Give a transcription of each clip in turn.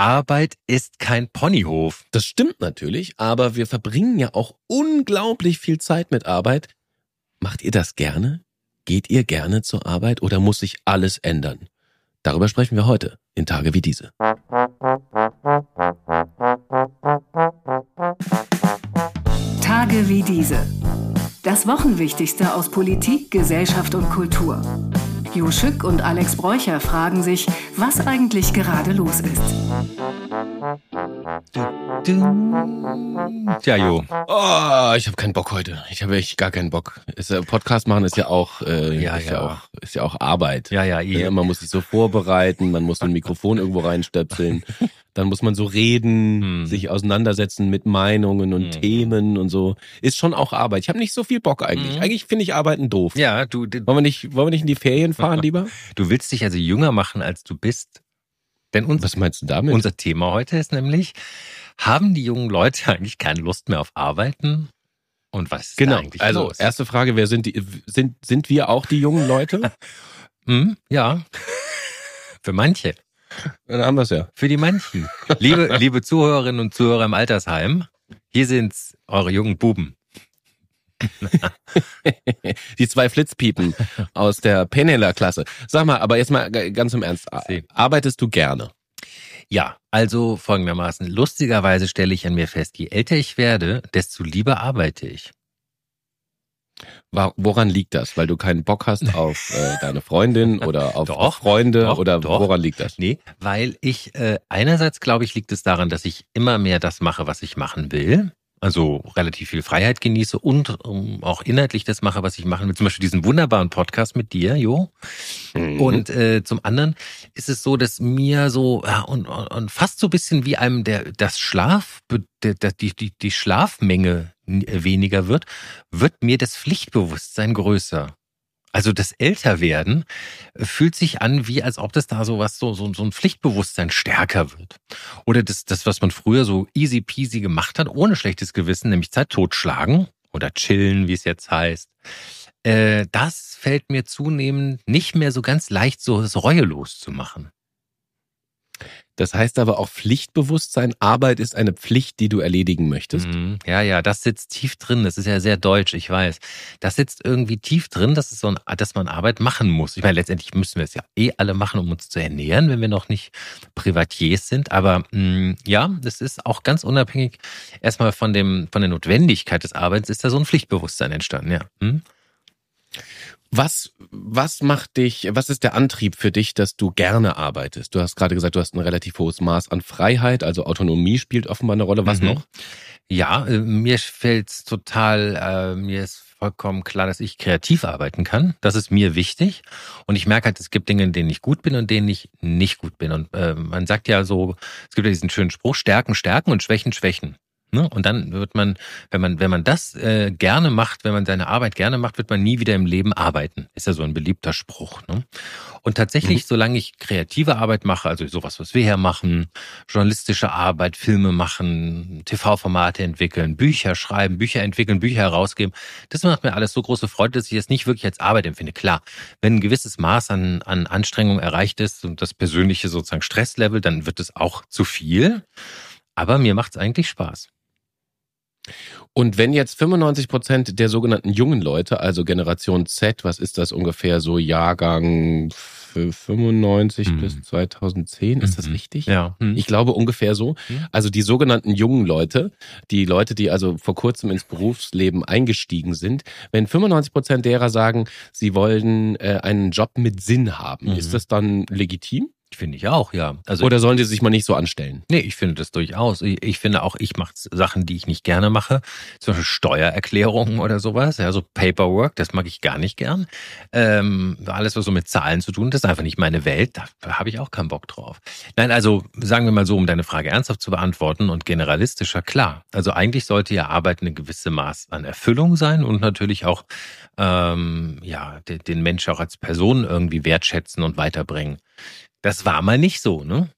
Arbeit ist kein Ponyhof. Das stimmt natürlich, aber wir verbringen ja auch unglaublich viel Zeit mit Arbeit. Macht ihr das gerne? Geht ihr gerne zur Arbeit oder muss sich alles ändern? Darüber sprechen wir heute in Tage wie diese. Tage wie diese. Das Wochenwichtigste aus Politik, Gesellschaft und Kultur. Jo Schück und Alex Bräucher fragen sich, was eigentlich gerade los ist. Tja, Jo. Oh, ich habe keinen Bock heute. Ich habe echt gar keinen Bock. Ist, Podcast machen ist ja auch, äh, Ja, ist ja. ja. auch, ist ja auch Arbeit. Ja, ja, eh. Ja, man muss sich so vorbereiten, man muss so ein Mikrofon irgendwo reinstöpseln. Dann muss man so reden, Hm. sich auseinandersetzen mit Meinungen und Hm. Themen und so. Ist schon auch Arbeit. Ich habe nicht so viel Bock eigentlich. Hm. Eigentlich finde ich Arbeiten doof. Ja, du, Wollen wir nicht, wollen wir nicht in die Ferien fahren lieber? du willst dich also jünger machen, als du bist. Denn uns, Was meinst du damit? unser Thema heute ist nämlich, haben die jungen Leute eigentlich keine Lust mehr auf Arbeiten? Und was ist genau. eigentlich Also los? erste Frage: Wer sind die? Sind sind wir auch die jungen Leute? Hm, ja. Für manche. Dann haben wir es ja. Für die manchen. Liebe, liebe Zuhörerinnen und Zuhörer im Altersheim, hier sind's eure jungen Buben. Die zwei Flitzpiepen aus der Penela-Klasse. Sag mal, aber jetzt mal ganz im Ernst. Arbeitest du gerne? Ja, also folgendermaßen. Lustigerweise stelle ich an mir fest, je älter ich werde, desto lieber arbeite ich. Woran liegt das? Weil du keinen Bock hast auf äh, deine Freundin oder auf Doch, Freunde doch, oder doch. woran liegt das? Nee, weil ich äh, einerseits glaube ich, liegt es daran, dass ich immer mehr das mache, was ich machen will. Also relativ viel Freiheit genieße und ähm, auch inhaltlich das mache, was ich machen will. Zum Beispiel diesen wunderbaren Podcast mit dir, Jo. Mhm. Und äh, zum anderen ist es so, dass mir so ja, und, und, und fast so ein bisschen wie einem der das Schlaf der, der, die, die, die Schlafmenge n- weniger wird, wird mir das Pflichtbewusstsein größer. Also das Älterwerden fühlt sich an, wie als ob das da so was, so, so, so ein Pflichtbewusstsein stärker wird. Oder das, das, was man früher so easy peasy gemacht hat, ohne schlechtes Gewissen, nämlich Zeit totschlagen oder chillen, wie es jetzt heißt. Äh, das fällt mir zunehmend nicht mehr so ganz leicht, so, so reuelos zu machen. Das heißt aber auch Pflichtbewusstsein. Arbeit ist eine Pflicht, die du erledigen möchtest. Mhm. Ja, ja, das sitzt tief drin. Das ist ja sehr deutsch, ich weiß. Das sitzt irgendwie tief drin, dass, es so ein, dass man Arbeit machen muss. Ich meine, letztendlich müssen wir es ja eh alle machen, um uns zu ernähren, wenn wir noch nicht Privatiers sind. Aber mh, ja, das ist auch ganz unabhängig erstmal von, dem, von der Notwendigkeit des Arbeits, ist da so ein Pflichtbewusstsein entstanden, ja. Hm? Was, was macht dich, was ist der Antrieb für dich, dass du gerne arbeitest? Du hast gerade gesagt, du hast ein relativ hohes Maß an Freiheit, also Autonomie spielt offenbar eine Rolle. Was Mhm. noch? Ja, äh, mir fällt's total, äh, mir ist vollkommen klar, dass ich kreativ arbeiten kann. Das ist mir wichtig. Und ich merke halt, es gibt Dinge, in denen ich gut bin und denen ich nicht gut bin. Und äh, man sagt ja so, es gibt ja diesen schönen Spruch, Stärken, Stärken und Schwächen, Schwächen. Ne? Und dann wird man, wenn man, wenn man das äh, gerne macht, wenn man seine Arbeit gerne macht, wird man nie wieder im Leben arbeiten. Ist ja so ein beliebter Spruch. Ne? Und tatsächlich, solange ich kreative Arbeit mache, also sowas, was wir hier machen, journalistische Arbeit, Filme machen, TV-Formate entwickeln, Bücher schreiben, Bücher entwickeln, Bücher herausgeben, das macht mir alles so große Freude, dass ich es nicht wirklich als Arbeit empfinde. Klar, wenn ein gewisses Maß an, an Anstrengung erreicht ist und das persönliche sozusagen Stresslevel, dann wird es auch zu viel. Aber mir macht es eigentlich Spaß. Und wenn jetzt 95 Prozent der sogenannten jungen Leute, also Generation Z, was ist das ungefähr so Jahrgang f- 95 Mhm. bis 2010, ist das Mhm. richtig? Ja. Hm. Ich glaube ungefähr so. Mhm. Also die sogenannten jungen Leute, die Leute, die also vor kurzem ins Berufsleben eingestiegen sind, wenn 95 Prozent derer sagen, sie wollen äh, einen Job mit Sinn haben, Mhm. ist das dann legitim? Finde ich auch, ja. Also Oder sollen die sich mal nicht so anstellen? Nee, ich finde das durchaus. Ich, ich finde auch, ich mache Sachen, die ich nicht gerne mache. Zum Beispiel Steuererklärungen oder sowas. Ja, so Paperwork, das mag ich gar nicht gern. Ähm, alles, was so mit Zahlen zu tun hat, das ist einfach nicht meine Welt. Da habe ich auch keinen Bock drauf. Nein, also sagen wir mal so, um deine Frage ernsthaft zu beantworten und generalistischer, klar. Also eigentlich sollte ja Arbeit eine gewisse Maß an Erfüllung sein und natürlich auch ähm, ja den, den Mensch auch als Person irgendwie wertschätzen und weiterbringen. Das war mal nicht so, ne?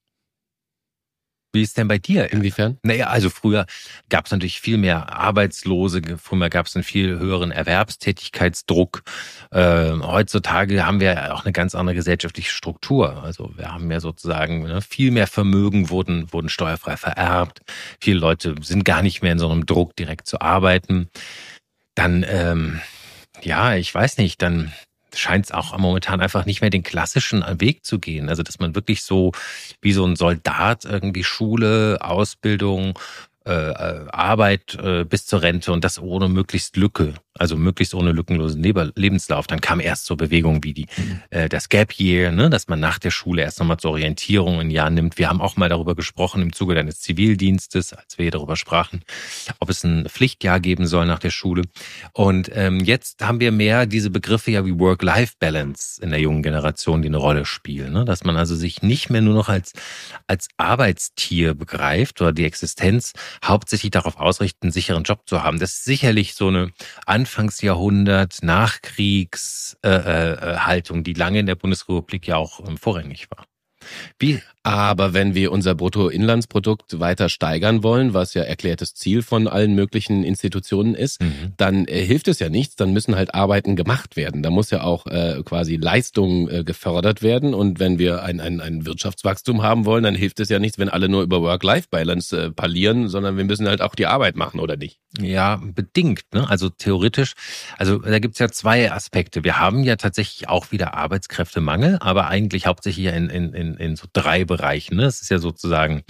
Wie ist denn bei dir? Inwiefern? Naja, also früher gab es natürlich viel mehr Arbeitslose, früher gab es einen viel höheren Erwerbstätigkeitsdruck. Äh, heutzutage haben wir auch eine ganz andere gesellschaftliche Struktur. Also wir haben ja sozusagen ne, viel mehr Vermögen wurden, wurden steuerfrei vererbt. Viele Leute sind gar nicht mehr in so einem Druck, direkt zu arbeiten. Dann, ähm, ja, ich weiß nicht, dann scheint es auch momentan einfach nicht mehr den klassischen Weg zu gehen. Also dass man wirklich so wie so ein Soldat irgendwie Schule, Ausbildung, äh, äh Arbeit äh, bis zur Rente und das ohne möglichst Lücke also möglichst ohne lückenlosen Lebenslauf. Dann kam erst so Bewegungen wie die, äh, das Gap Year, ne, dass man nach der Schule erst nochmal zur Orientierung ein Jahr nimmt. Wir haben auch mal darüber gesprochen im Zuge deines Zivildienstes, als wir hier darüber sprachen, ob es ein Pflichtjahr geben soll nach der Schule. Und ähm, jetzt haben wir mehr diese Begriffe ja wie Work-Life-Balance in der jungen Generation, die eine Rolle spielen. Ne? Dass man also sich nicht mehr nur noch als, als Arbeitstier begreift oder die Existenz hauptsächlich darauf ausrichtet, einen sicheren Job zu haben. Das ist sicherlich so eine Anfangsjahrhundert Nachkriegshaltung, äh, äh, die lange in der Bundesrepublik ja auch ähm, vorrangig war. Wie? Aber wenn wir unser Bruttoinlandsprodukt weiter steigern wollen, was ja erklärtes Ziel von allen möglichen Institutionen ist, mhm. dann äh, hilft es ja nichts. Dann müssen halt Arbeiten gemacht werden. Da muss ja auch äh, quasi Leistung äh, gefördert werden. Und wenn wir ein, ein, ein Wirtschaftswachstum haben wollen, dann hilft es ja nichts, wenn alle nur über Work-Life-Balance äh, parlieren, sondern wir müssen halt auch die Arbeit machen, oder nicht? Ja, bedingt. Ne? Also theoretisch, also da gibt's ja zwei Aspekte. Wir haben ja tatsächlich auch wieder Arbeitskräftemangel, aber eigentlich hauptsächlich in, in, in, in so drei Bereichen. Ne? Es ist ja sozusagen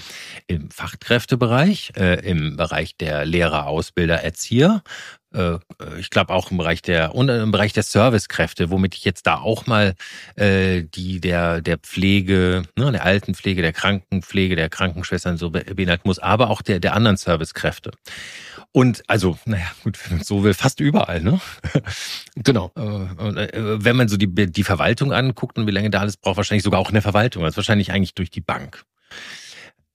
im Fachkräftebereich, äh, im Bereich der Lehrer, Ausbilder, Erzieher, äh, ich glaube auch im Bereich der und im Bereich der Servicekräfte, womit ich jetzt da auch mal äh, die der der Pflege, ne, der Altenpflege, der Krankenpflege, der Krankenschwestern so beinhalten muss, aber auch der der anderen Servicekräfte. Und also, naja, gut, so will fast überall, ne? Genau. Äh, äh, wenn man so die, die Verwaltung anguckt und wie lange da alles braucht, wahrscheinlich sogar auch in der Verwaltung, also wahrscheinlich eigentlich durch die Bank.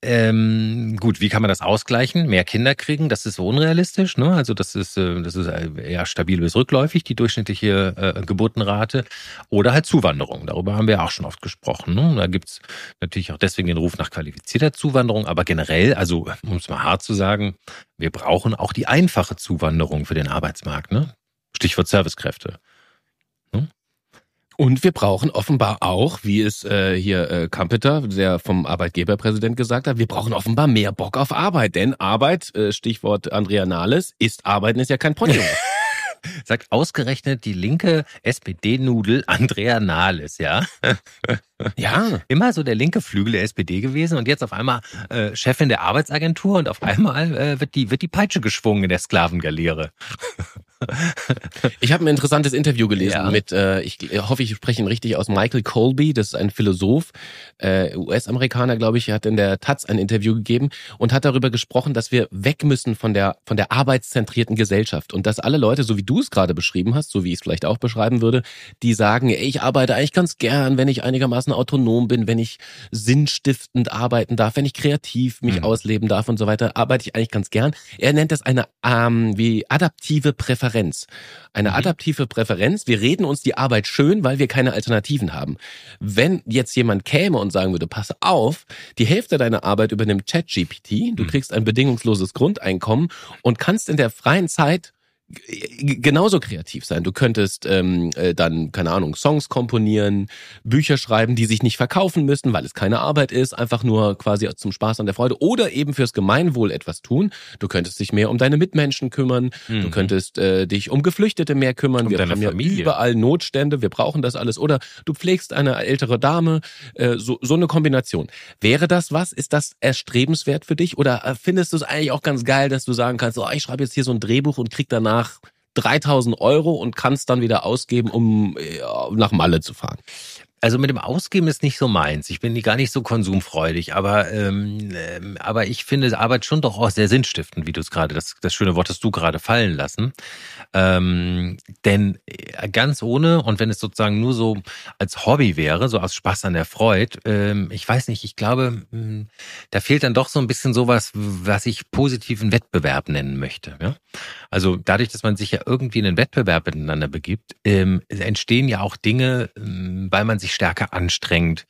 Ähm, gut, wie kann man das ausgleichen? Mehr Kinder kriegen, das ist so unrealistisch. Ne? Also das ist, äh, das ist eher stabil bis rückläufig, die durchschnittliche äh, Geburtenrate. Oder halt Zuwanderung. Darüber haben wir auch schon oft gesprochen. Ne? Da gibt's natürlich auch deswegen den Ruf nach qualifizierter Zuwanderung. Aber generell, also um es mal hart zu sagen, wir brauchen auch die einfache Zuwanderung für den Arbeitsmarkt. Ne? Stichwort Servicekräfte. Und wir brauchen offenbar auch, wie es äh, hier äh, Kampeter, der vom Arbeitgeberpräsident gesagt hat, wir brauchen offenbar mehr Bock auf Arbeit. Denn Arbeit, äh, Stichwort Andrea Nahles, ist Arbeiten ist ja kein Pony. Sagt ausgerechnet die linke SPD-Nudel Andrea Nahles, ja? ja. Immer so der linke Flügel der SPD gewesen und jetzt auf einmal äh, Chefin der Arbeitsagentur und auf einmal äh, wird, die, wird die Peitsche geschwungen in der Sklavengaleere. Ich habe ein interessantes Interview gelesen ja. mit, äh, ich hoffe, ich spreche ihn richtig aus, Michael Colby, das ist ein Philosoph, äh, US-Amerikaner, glaube ich, hat in der Taz ein Interview gegeben und hat darüber gesprochen, dass wir weg müssen von der, von der arbeitszentrierten Gesellschaft und dass alle Leute, so wie du es gerade beschrieben hast, so wie ich es vielleicht auch beschreiben würde, die sagen, ey, ich arbeite eigentlich ganz gern, wenn ich einigermaßen autonom bin, wenn ich sinnstiftend arbeiten darf, wenn ich kreativ mich mhm. ausleben darf und so weiter, arbeite ich eigentlich ganz gern. Er nennt das eine ähm, wie adaptive Präferenz Präferenz. Eine mhm. adaptive Präferenz. Wir reden uns die Arbeit schön, weil wir keine Alternativen haben. Wenn jetzt jemand käme und sagen würde, pass auf, die Hälfte deiner Arbeit übernimmt ChatGPT, du mhm. kriegst ein bedingungsloses Grundeinkommen und kannst in der freien Zeit genauso kreativ sein. Du könntest ähm, äh, dann, keine Ahnung, Songs komponieren, Bücher schreiben, die sich nicht verkaufen müssen, weil es keine Arbeit ist, einfach nur quasi zum Spaß an der Freude oder eben fürs Gemeinwohl etwas tun. Du könntest dich mehr um deine Mitmenschen kümmern, mhm. du könntest äh, dich um Geflüchtete mehr kümmern. Um wir haben ja überall Notstände, wir brauchen das alles. Oder du pflegst eine ältere Dame, äh, so, so eine Kombination. Wäre das was? Ist das erstrebenswert für dich? Oder äh, findest du es eigentlich auch ganz geil, dass du sagen kannst, oh, ich schreibe jetzt hier so ein Drehbuch und krieg danach nach 3000 Euro und kannst dann wieder ausgeben, um ja, nach Malle zu fahren. Also mit dem Ausgeben ist nicht so meins. Ich bin gar nicht so konsumfreudig, aber ähm, ähm, aber ich finde Arbeit schon doch auch sehr sinnstiftend, wie du es gerade das das schöne Wort hast du gerade fallen lassen. Ähm, denn äh, ganz ohne und wenn es sozusagen nur so als Hobby wäre, so aus Spaß an der Freude, ähm, ich weiß nicht, ich glaube, hm, da fehlt dann doch so ein bisschen sowas, was ich positiven Wettbewerb nennen möchte. Ja? Also dadurch, dass man sich ja irgendwie in einen Wettbewerb miteinander begibt, ähm, entstehen ja auch Dinge, ähm, weil man sich sich stärker anstrengt,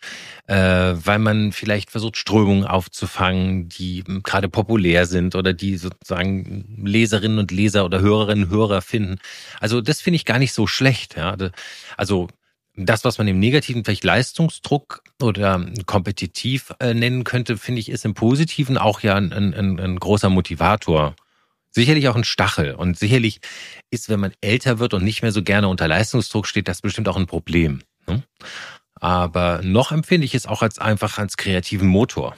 äh, weil man vielleicht versucht, Strömungen aufzufangen, die gerade populär sind oder die sozusagen Leserinnen und Leser oder Hörerinnen und Hörer finden. Also das finde ich gar nicht so schlecht. Ja. Also das, was man im Negativen vielleicht Leistungsdruck oder kompetitiv äh, nennen könnte, finde ich, ist im Positiven auch ja ein, ein, ein großer Motivator. Sicherlich auch ein Stachel. Und sicherlich ist, wenn man älter wird und nicht mehr so gerne unter Leistungsdruck steht, das bestimmt auch ein Problem. Ne? Aber noch empfinde ich es auch als einfach als kreativen Motor.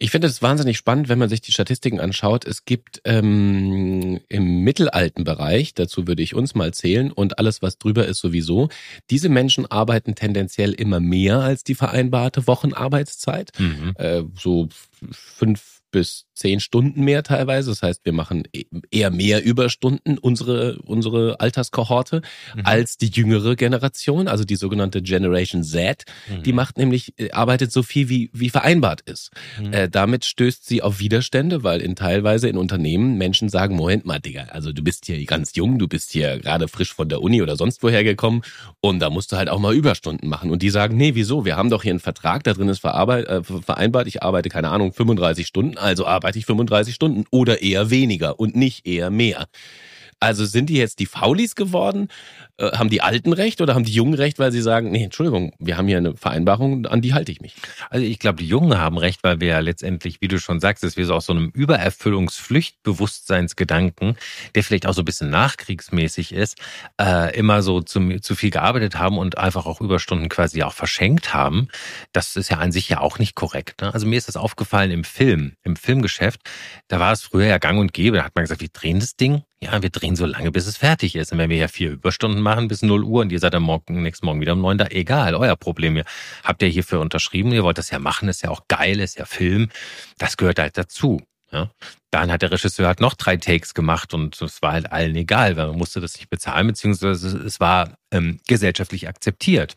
Ich finde es wahnsinnig spannend, wenn man sich die Statistiken anschaut. Es gibt ähm, im mittelalten Bereich, dazu würde ich uns mal zählen, und alles, was drüber ist, sowieso. Diese Menschen arbeiten tendenziell immer mehr als die vereinbarte Wochenarbeitszeit. Mhm. Äh, so fünf bis zehn Stunden mehr teilweise. Das heißt, wir machen e-, eher mehr Überstunden, unsere, unsere Alterskohorte, mhm. als die jüngere Generation, also die sogenannte Generation Z. Mhm. Die macht nämlich, äh, arbeitet so viel wie, wie vereinbart ist. Mhm. Äh, damit stößt sie auf Widerstände, weil in teilweise in Unternehmen Menschen sagen, Moment mal, Digga, also du bist hier ganz jung, du bist hier gerade frisch von der Uni oder sonst woher gekommen und da musst du halt auch mal Überstunden machen. Und die sagen, nee, wieso? Wir haben doch hier einen Vertrag, da drin ist äh, vereinbart, ich arbeite, keine Ahnung, 35 Stunden also arbeite ich 35 Stunden oder eher weniger und nicht eher mehr. Also sind die jetzt die Faulis geworden? Äh, haben die Alten recht oder haben die Jungen recht, weil sie sagen, nee, Entschuldigung, wir haben hier eine Vereinbarung, an die halte ich mich? Also ich glaube, die Jungen haben recht, weil wir ja letztendlich, wie du schon sagst, dass wir so aus so einem Übererfüllungspflichtbewusstseinsgedanken, der vielleicht auch so ein bisschen nachkriegsmäßig ist, äh, immer so zu, zu viel gearbeitet haben und einfach auch Überstunden quasi auch verschenkt haben. Das ist ja an sich ja auch nicht korrekt. Ne? Also mir ist das aufgefallen im Film, im Filmgeschäft. Da war es früher ja gang und gäbe. Da hat man gesagt, wir drehen das Ding ja, wir drehen so lange, bis es fertig ist. Und wenn wir ja vier Überstunden machen bis 0 Uhr und ihr seid am Morgen, nächsten Morgen wieder um 9 da, egal, euer Problem. Ihr habt ja hierfür unterschrieben, ihr wollt das ja machen, ist ja auch geil, ist ja Film. Das gehört halt dazu. Ja. Dann hat der Regisseur halt noch drei Takes gemacht und es war halt allen egal, weil man musste das nicht bezahlen, beziehungsweise es war ähm, gesellschaftlich akzeptiert.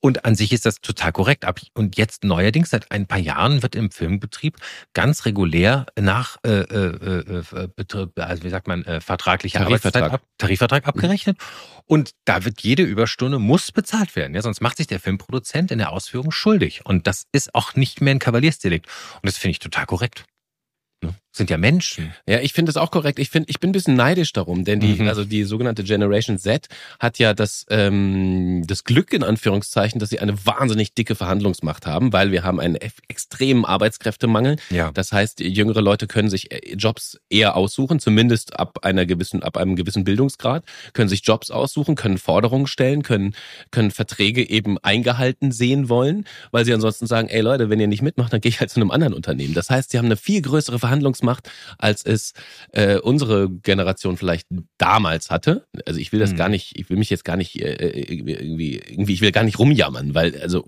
Und an sich ist das total korrekt. Und jetzt neuerdings, seit ein paar Jahren, wird im Filmbetrieb ganz regulär nach äh, äh, äh, also wie sagt man, äh, vertraglicher Tarifvertrag. Arbeitszeit ab, Tarifvertrag abgerechnet. Und da wird jede Überstunde muss bezahlt werden. Ja, sonst macht sich der Filmproduzent in der Ausführung schuldig. Und das ist auch nicht mehr ein Kavaliersdelikt. Und das finde ich total korrekt. Ne? Sind ja Menschen. Ja, ich finde das auch korrekt. Ich finde, ich bin ein bisschen neidisch darum, denn die, mhm. also die sogenannte Generation Z hat ja das, ähm, das Glück in Anführungszeichen, dass sie eine wahnsinnig dicke Verhandlungsmacht haben, weil wir haben einen extremen Arbeitskräftemangel. Ja. Das heißt, jüngere Leute können sich äh, Jobs eher aussuchen, zumindest ab einer gewissen, ab einem gewissen Bildungsgrad, können sich Jobs aussuchen, können Forderungen stellen, können, können Verträge eben eingehalten sehen wollen, weil sie ansonsten sagen, ey Leute, wenn ihr nicht mitmacht, dann gehe ich halt zu einem anderen Unternehmen. Das heißt, sie haben eine viel größere Verhandlungsmacht, als es äh, unsere Generation vielleicht damals hatte. Also ich will das hm. gar nicht, ich will mich jetzt gar nicht äh, irgendwie, irgendwie, ich will gar nicht rumjammern, weil also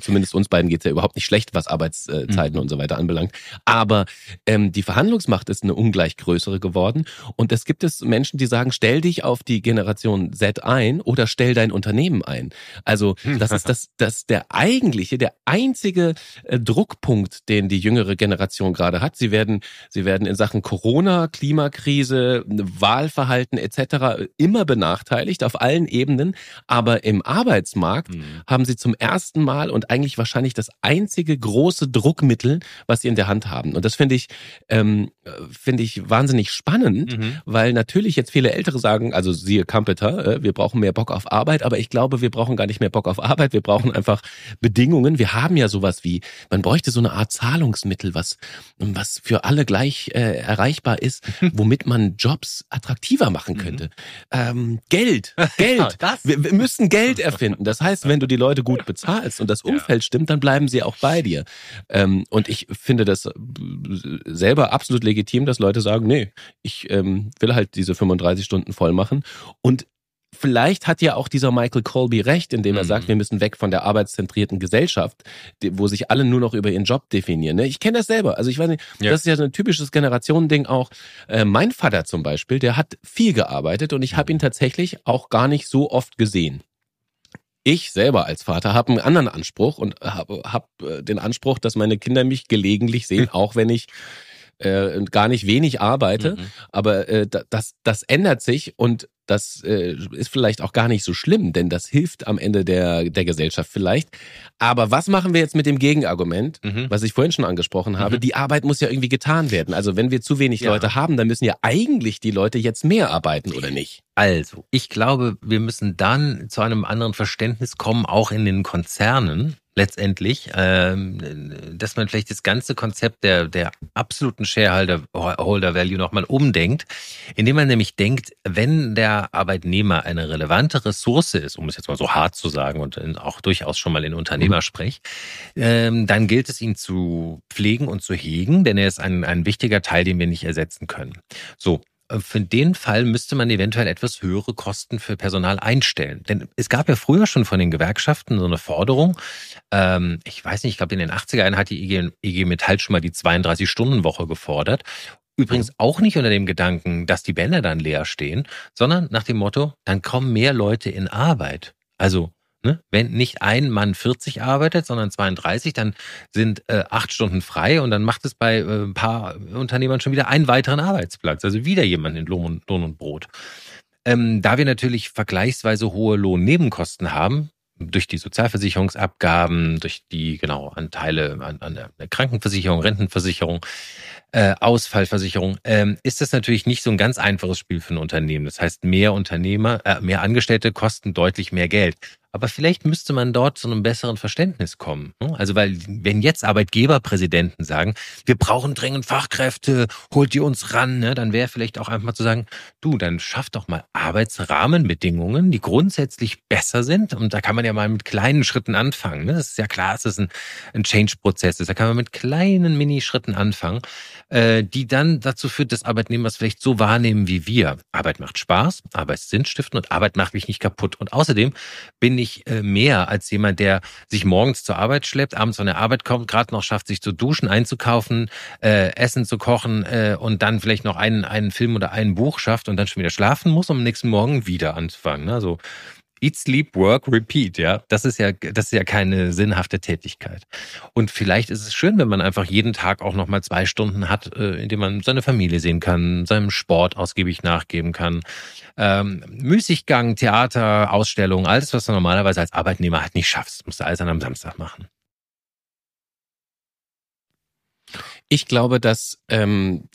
zumindest uns beiden geht's ja überhaupt nicht schlecht, was Arbeitszeiten hm. und so weiter anbelangt. Aber ähm, die Verhandlungsmacht ist eine ungleich größere geworden. Und es gibt es Menschen, die sagen, stell dich auf die Generation Z ein oder stell dein Unternehmen ein. Also das ist das, das der eigentliche, der einzige äh, Druckpunkt, den die jüngere Generation gerade hat. Sie werden, sie werden in Sachen Corona, Klimakrise, Wahlverhalten etc. immer benachteiligt auf allen Ebenen. Aber im Arbeitsmarkt mhm. haben sie zum ersten Mal und eigentlich wahrscheinlich das einzige große Druckmittel, was sie in der Hand haben. Und das finde ich, ähm, finde ich wahnsinnig spannend, mhm. weil natürlich jetzt viele Ältere sagen, also siehe Kampeter, äh, wir brauchen mehr Bock auf Arbeit, aber ich glaube, wir brauchen gar nicht mehr Bock auf Arbeit, wir brauchen einfach Bedingungen. Wir haben ja sowas wie, man bräuchte so eine Art Zahlungsmittel, was, was für alle gleich äh, erreichbar ist, womit man Jobs attraktiver machen mhm. könnte. Mhm. Ähm, Geld, Geld. Ja, wir, wir müssen Geld erfinden. Das heißt, wenn du die Leute gut bezahlst und das Umfeld ja. stimmt, dann bleiben sie auch bei dir. Ähm, und ich finde das selber absolut legitim, dass Leute sagen, nee, ich ähm, will halt diese 35 Stunden voll machen. Und vielleicht hat ja auch dieser Michael Colby recht, indem er mhm. sagt, wir müssen weg von der arbeitszentrierten Gesellschaft, wo sich alle nur noch über ihren Job definieren. Ne? Ich kenne das selber. Also ich weiß nicht, ja. das ist ja so ein typisches Generationending auch. Äh, mein Vater zum Beispiel, der hat viel gearbeitet und ich habe ihn tatsächlich auch gar nicht so oft gesehen. Ich selber als Vater habe einen anderen Anspruch und habe hab äh, den Anspruch, dass meine Kinder mich gelegentlich sehen, auch wenn ich äh, gar nicht wenig arbeite, mhm. aber äh, das, das ändert sich und das äh, ist vielleicht auch gar nicht so schlimm, denn das hilft am Ende der, der Gesellschaft vielleicht. Aber was machen wir jetzt mit dem Gegenargument, mhm. was ich vorhin schon angesprochen habe? Mhm. Die Arbeit muss ja irgendwie getan werden. Also wenn wir zu wenig ja. Leute haben, dann müssen ja eigentlich die Leute jetzt mehr arbeiten, oder nicht? Also, ich glaube, wir müssen dann zu einem anderen Verständnis kommen, auch in den Konzernen, letztendlich, ähm, dass man vielleicht das ganze Konzept der, der absoluten Shareholder Holder Value nochmal umdenkt, indem man nämlich denkt, wenn der Arbeitnehmer eine relevante Ressource ist, um es jetzt mal so hart zu sagen und auch durchaus schon mal in Unternehmersprech, ähm, dann gilt es ihn zu pflegen und zu hegen, denn er ist ein, ein wichtiger Teil, den wir nicht ersetzen können. So, für den Fall müsste man eventuell etwas höhere Kosten für Personal einstellen. Denn es gab ja früher schon von den Gewerkschaften so eine Forderung. Ähm, ich weiß nicht, ich glaube in den 80er Jahren hat die IG, IG Metall schon mal die 32-Stunden-Woche gefordert. Übrigens auch nicht unter dem Gedanken, dass die Bänder dann leer stehen, sondern nach dem Motto, dann kommen mehr Leute in Arbeit. Also Ne? Wenn nicht ein Mann 40 arbeitet, sondern 32, dann sind äh, acht Stunden frei und dann macht es bei äh, ein paar Unternehmern schon wieder einen weiteren Arbeitsplatz. Also wieder jemand in Lohn und, Lohn und Brot. Ähm, da wir natürlich vergleichsweise hohe Lohnnebenkosten haben, durch die Sozialversicherungsabgaben, durch die genau Anteile an, an der Krankenversicherung, Rentenversicherung, äh, Ausfallversicherung, ähm, ist das natürlich nicht so ein ganz einfaches Spiel für ein Unternehmen. Das heißt, mehr Unternehmer, äh, mehr Angestellte kosten deutlich mehr Geld. Aber vielleicht müsste man dort zu einem besseren Verständnis kommen. Ne? Also weil, wenn jetzt Arbeitgeberpräsidenten sagen, wir brauchen dringend Fachkräfte, holt ihr uns ran, ne, dann wäre vielleicht auch einfach mal zu sagen, du, dann schaff doch mal Arbeitsrahmenbedingungen, die grundsätzlich besser sind. Und da kann man ja mal mit kleinen Schritten anfangen. Ne? Das ist ja klar, es ist ein, ein Change-Prozess. Da kann man mit kleinen Minischritten anfangen, äh, die dann dazu führt, dass Arbeitnehmer es vielleicht so wahrnehmen wie wir. Arbeit macht Spaß, Arbeit ist sinnstiftend und Arbeit macht mich nicht kaputt. Und außerdem bin ich ich äh, mehr als jemand, der sich morgens zur Arbeit schleppt, abends von der Arbeit kommt, gerade noch schafft, sich zu duschen, einzukaufen, äh, Essen zu kochen äh, und dann vielleicht noch einen, einen Film oder ein Buch schafft und dann schon wieder schlafen muss, um am nächsten Morgen wieder anzufangen. Ne? Also Eat, Sleep, Work, Repeat, ja. Das ist ja, das ist ja keine sinnhafte Tätigkeit. Und vielleicht ist es schön, wenn man einfach jeden Tag auch nochmal zwei Stunden hat, äh, in dem man seine Familie sehen kann, seinem Sport ausgiebig nachgeben kann. Ähm, Müßiggang, Theater, Ausstellungen, alles, was du normalerweise als Arbeitnehmer halt nicht schaffst, musst du alles an einem Samstag machen. Ich glaube, dass ähm,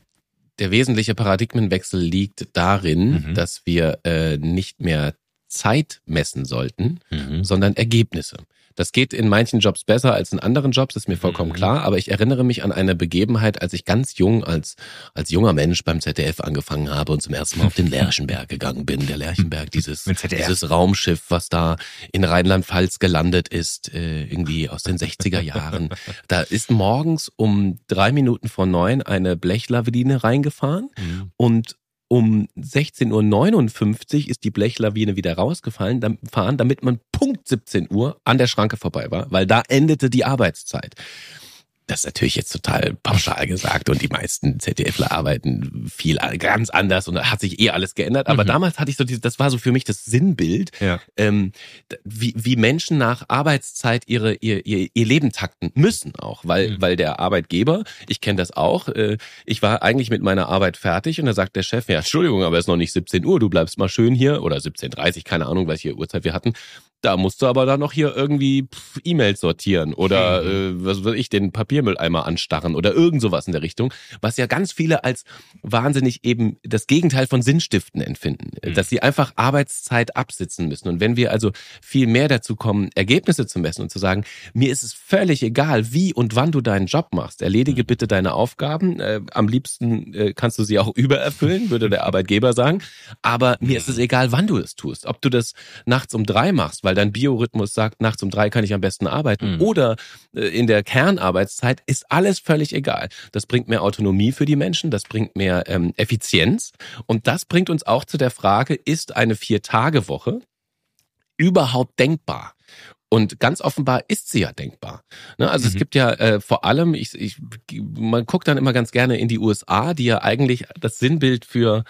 der wesentliche Paradigmenwechsel liegt darin, mhm. dass wir äh, nicht mehr Zeit messen sollten, mhm. sondern Ergebnisse. Das geht in manchen Jobs besser als in anderen Jobs, ist mir vollkommen mhm. klar. Aber ich erinnere mich an eine Begebenheit, als ich ganz jung, als, als junger Mensch beim ZDF angefangen habe und zum ersten Mal auf den Lerchenberg gegangen bin. Der Lerchenberg, dieses, dieses Raumschiff, was da in Rheinland-Pfalz gelandet ist, äh, irgendwie aus den 60er Jahren. Da ist morgens um drei Minuten vor neun eine Blechlawine reingefahren mhm. und um 16.59 Uhr ist die Blechlawine wieder rausgefallen, fahren, damit man Punkt 17 Uhr an der Schranke vorbei war, weil da endete die Arbeitszeit. Das ist natürlich jetzt total pauschal gesagt und die meisten ZDFler arbeiten viel ganz anders und da hat sich eh alles geändert. Aber mhm. damals hatte ich so dieses, das war so für mich das Sinnbild, ja. ähm, wie, wie Menschen nach Arbeitszeit ihre, ihr, ihr, ihr Leben takten müssen auch, weil, mhm. weil der Arbeitgeber, ich kenne das auch, äh, ich war eigentlich mit meiner Arbeit fertig und da sagt der Chef, ja, Entschuldigung, aber es ist noch nicht 17 Uhr, du bleibst mal schön hier oder 17.30 keine Ahnung, welche Uhrzeit wir hatten. Da musst du aber dann noch hier irgendwie E-Mails sortieren oder mhm. äh, was weiß ich, den Papiermülleimer anstarren oder irgend sowas in der Richtung, was ja ganz viele als wahnsinnig eben das Gegenteil von Sinnstiften empfinden, mhm. dass sie einfach Arbeitszeit absitzen müssen. Und wenn wir also viel mehr dazu kommen, Ergebnisse zu messen und zu sagen, mir ist es völlig egal, wie und wann du deinen Job machst, erledige mhm. bitte deine Aufgaben, äh, am liebsten äh, kannst du sie auch übererfüllen, würde der Arbeitgeber sagen, aber mir ist es mhm. egal, wann du es tust, ob du das nachts um drei machst, weil dein Biorhythmus sagt, nachts um drei kann ich am besten arbeiten. Mhm. Oder äh, in der Kernarbeitszeit ist alles völlig egal. Das bringt mehr Autonomie für die Menschen, das bringt mehr ähm, Effizienz. Und das bringt uns auch zu der Frage, ist eine Vier-Tage-Woche überhaupt denkbar? Und ganz offenbar ist sie ja denkbar. Ne, also mhm. es gibt ja äh, vor allem, ich, ich, man guckt dann immer ganz gerne in die USA, die ja eigentlich das Sinnbild für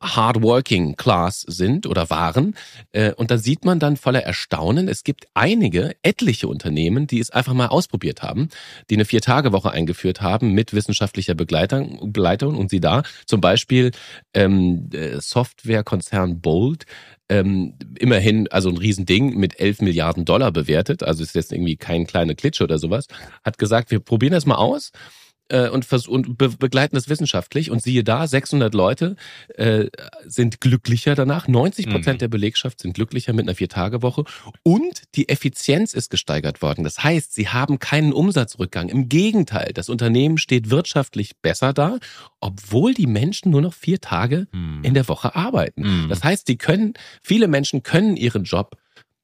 hardworking class sind oder waren. Äh, und da sieht man dann voller Erstaunen, es gibt einige, etliche Unternehmen, die es einfach mal ausprobiert haben, die eine Vier-Tage-Woche eingeführt haben mit wissenschaftlicher Begleitung, und sie da zum Beispiel ähm, äh, Softwarekonzern Bolt ähm, immerhin, also ein Riesending mit 11 Milliarden Dollar bewertet, also ist jetzt irgendwie kein kleiner Klitsche oder sowas, hat gesagt, wir probieren das mal aus äh, und, und be begleiten das wissenschaftlich und siehe da, 600 Leute äh, sind glücklicher danach, 90 Prozent mhm. der Belegschaft sind glücklicher mit einer Vier-Tage-Woche und die Effizienz ist gesteigert worden. Das heißt, sie haben keinen Umsatzrückgang. Im Gegenteil, das Unternehmen steht wirtschaftlich besser da, obwohl die Menschen nur noch vier Tage mhm. in der Woche arbeiten. Mhm. Das heißt, die können, viele Menschen können ihren Job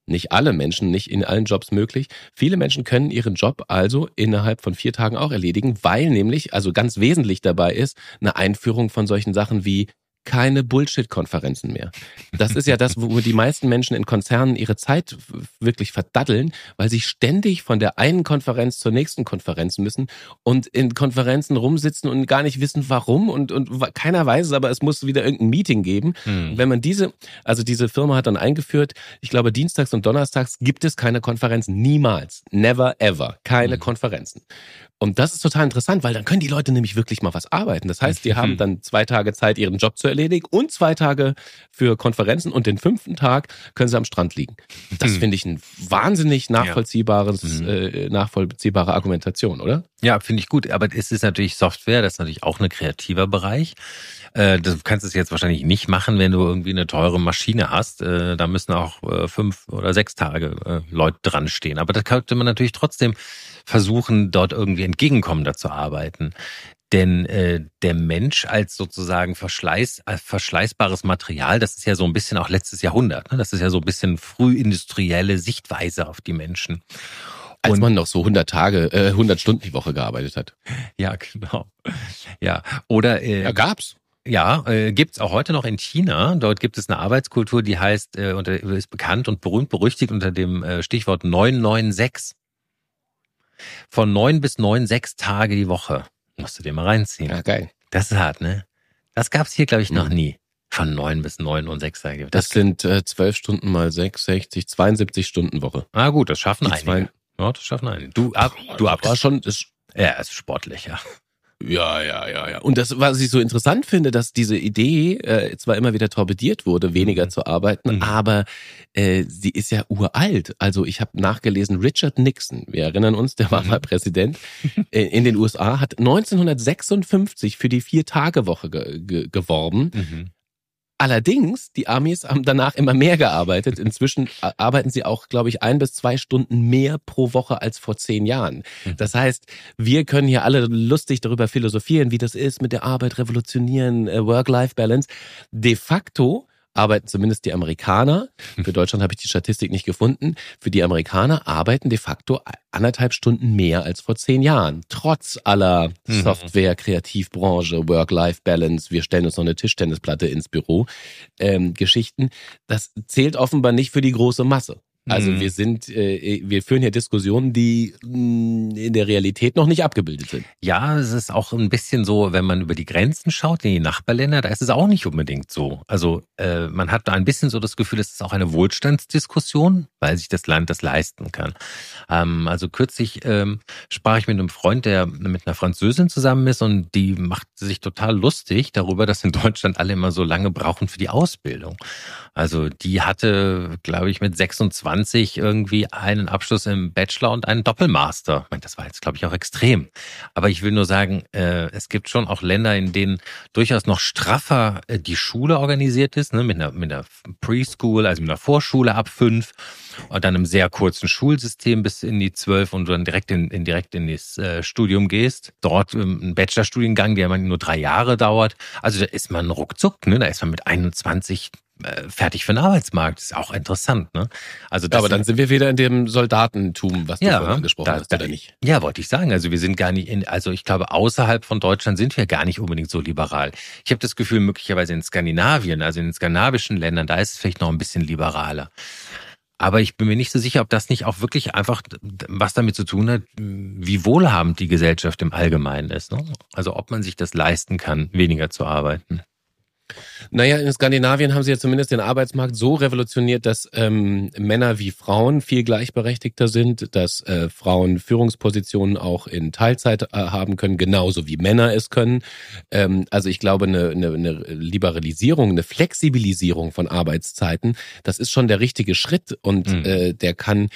nicht alle Menschen, nicht in allen Jobs möglich. Viele Menschen können ihren Job also innerhalb von vier Tagen auch erledigen, weil nämlich, also ganz wesentlich dabei ist, eine Einführung von solchen Sachen wie keine Bullshit-Konferenzen mehr. Das ist ja das, wo die meisten Menschen in Konzernen ihre Zeit wirklich verdaddeln, weil sie ständig von der einen Konferenz zur nächsten Konferenz müssen und in Konferenzen rumsitzen und gar nicht wissen, warum und, und keiner weiß es, aber es muss wieder irgendein Meeting geben. Hm. Wenn man diese, also diese Firma hat dann eingeführt, ich glaube, dienstags und donnerstags gibt es keine Konferenzen. Niemals. Never ever. Keine hm. Konferenzen. Und das ist total interessant, weil dann können die Leute nämlich wirklich mal was arbeiten. Das heißt, die haben dann zwei Tage Zeit, ihren Job zu erledigen und zwei Tage für Konferenzen und den fünften Tag können sie am Strand liegen. Das mhm. finde ich ein wahnsinnig nachvollziehbares, ja. mhm. äh, nachvollziehbare Argumentation, oder? Ja, finde ich gut. Aber es ist natürlich Software, das ist natürlich auch ein kreativer Bereich. Äh, du kannst es jetzt wahrscheinlich nicht machen, wenn du irgendwie eine teure Maschine hast. Äh, da müssen auch äh, fünf oder sechs Tage Leute dran stehen. Aber das könnte man natürlich trotzdem versuchen, dort irgendwie entgegenkommender zu arbeiten. Denn äh, der Mensch als sozusagen Verschleiß, als verschleißbares Material, das ist ja so ein bisschen auch letztes Jahrhundert. Ne? Das ist ja so ein bisschen frühindustrielle Sichtweise auf die Menschen. Als Und, man noch so 100 Tage, äh, 100 Stunden die Woche gearbeitet hat. Ja, genau. Ja, oder äh, ja, gab's. Ja, äh, gibt's auch heute noch in China. Dort gibt es eine Arbeitskultur, die heißt, äh, unter, ist bekannt und berühmt berüchtigt unter dem äh, Stichwort 996. Von neun bis neun, sechs Tage die Woche. Musst du dir mal reinziehen. Ja, geil. Das ist hart, ne? Das gab's hier, glaube ich, noch mhm. nie. Von neun bis neun und sechs. Das, das sind äh, zwölf Stunden mal sechs, 60, 72 Stunden Woche. Ah gut, das schaffen die einige. Zwei... Ja, das schaffen einige. Du ab, du ab. War schon, ist, ja, ist sportlich, ja. Ja, ja, ja, ja. Und das, was ich so interessant finde, dass diese Idee äh, zwar immer wieder torpediert wurde, weniger mhm. zu arbeiten, mhm. aber äh, sie ist ja uralt. Also ich habe nachgelesen, Richard Nixon, wir erinnern uns, der war mhm. mal Präsident äh, in den USA, hat 1956 für die Vier-Tage-Woche ge ge geworben. Allerdings, die Amis haben danach immer mehr gearbeitet. Inzwischen arbeiten sie auch, glaube ich, ein bis zwei Stunden mehr pro Woche als vor zehn Jahren. Mhm. Das heißt, wir können hier alle lustig darüber philosophieren, wie das ist mit der Arbeit, revolutionieren, äh, Work-Life-Balance. De facto arbeiten zumindest die Amerikaner, für Deutschland habe ich die Statistik nicht gefunden, für die Amerikaner arbeiten de facto anderthalb Stunden mehr als vor zehn Jahren. Trotz aller mhm. Software, Kreativbranche, Work-Life-Balance, wir stellen uns noch eine Tischtennisplatte ins Büro, ähm, Geschichten. Das zählt offenbar nicht für die große Masse. Also mhm. wir sind, äh, wir führen hier Diskussionen, die mh, mm, in der Realität noch nicht abgebildet sind. Ja, es ist auch ein bisschen so, wenn man über die Grenzen schaut, in die Nachbarländer, da ist es auch nicht unbedingt so. Also äh, man hat da ein bisschen so das Gefühl, es ist auch eine Wohlstandsdiskussion, weil sich das Land das leisten kann. Ähm, also kürzlich ähm, sprach ich mit einem Freund, der mit einer Französin zusammen ist und die macht sich total lustig darüber, dass in Deutschland alle immer so lange brauchen für die Ausbildung. Also die hatte, glaube ich, mit 26 irgendwie einen Abschluss im Bachelor und einen Doppelmaster. Ich meine, das war jetzt, glaube ich, auch extrem. Aber ich will nur sagen, äh, es gibt schon auch Länder, in denen durchaus noch straffer äh, die Schule organisiert ist, ne, mit einer, mit einer Preschool, also mit einer Vorschule ab fünf und dann einem sehr kurzen Schulsystem bis in die zwölf und dann direkt in, in direkt in das äh, Studium gehst. Dort ähm, ein Bachelorstudiengang, der man nur drei Jahre dauert. Also da ist man ruckzuck, ne? Da ist man mit 21 äh, fertig für den Arbeitsmarkt. Ist auch interessant, ne? Also das Aber dann sind wir wieder in dem Soldatentum, was du ja, vorhin angesprochen da, hast, oder nicht? Ja, wollte ich sagen. Also wir sind gar nicht in, also ich glaube, außerhalb von Deutschland sind wir gar nicht unbedingt so liberal. Ich habe das Gefühl, möglicherweise in Skandinavien, also in den skandinavischen Ländern, da ist es vielleicht noch ein bisschen liberaler. Aber ich bin mir nicht so sicher, ob das nicht auch wirklich einfach was damit zu tun hat, wie wohlhabend die Gesellschaft im Allgemeinen ist. Ne? Also ob man sich das leisten kann, weniger zu arbeiten. Naja, in Skandinavien haben sie ja zumindest den Arbeitsmarkt so revolutioniert, dass ähm, Männer wie Frauen viel gleichberechtigter sind, dass äh, Frauen Führungspositionen auch in Teilzeit äh, haben können, genauso wie Männer es können. Ähm, also ich glaube, eine, eine, eine Liberalisierung, eine Flexibilisierung von Arbeitszeiten, das ist schon der richtige Schritt und mhm. äh, der kann,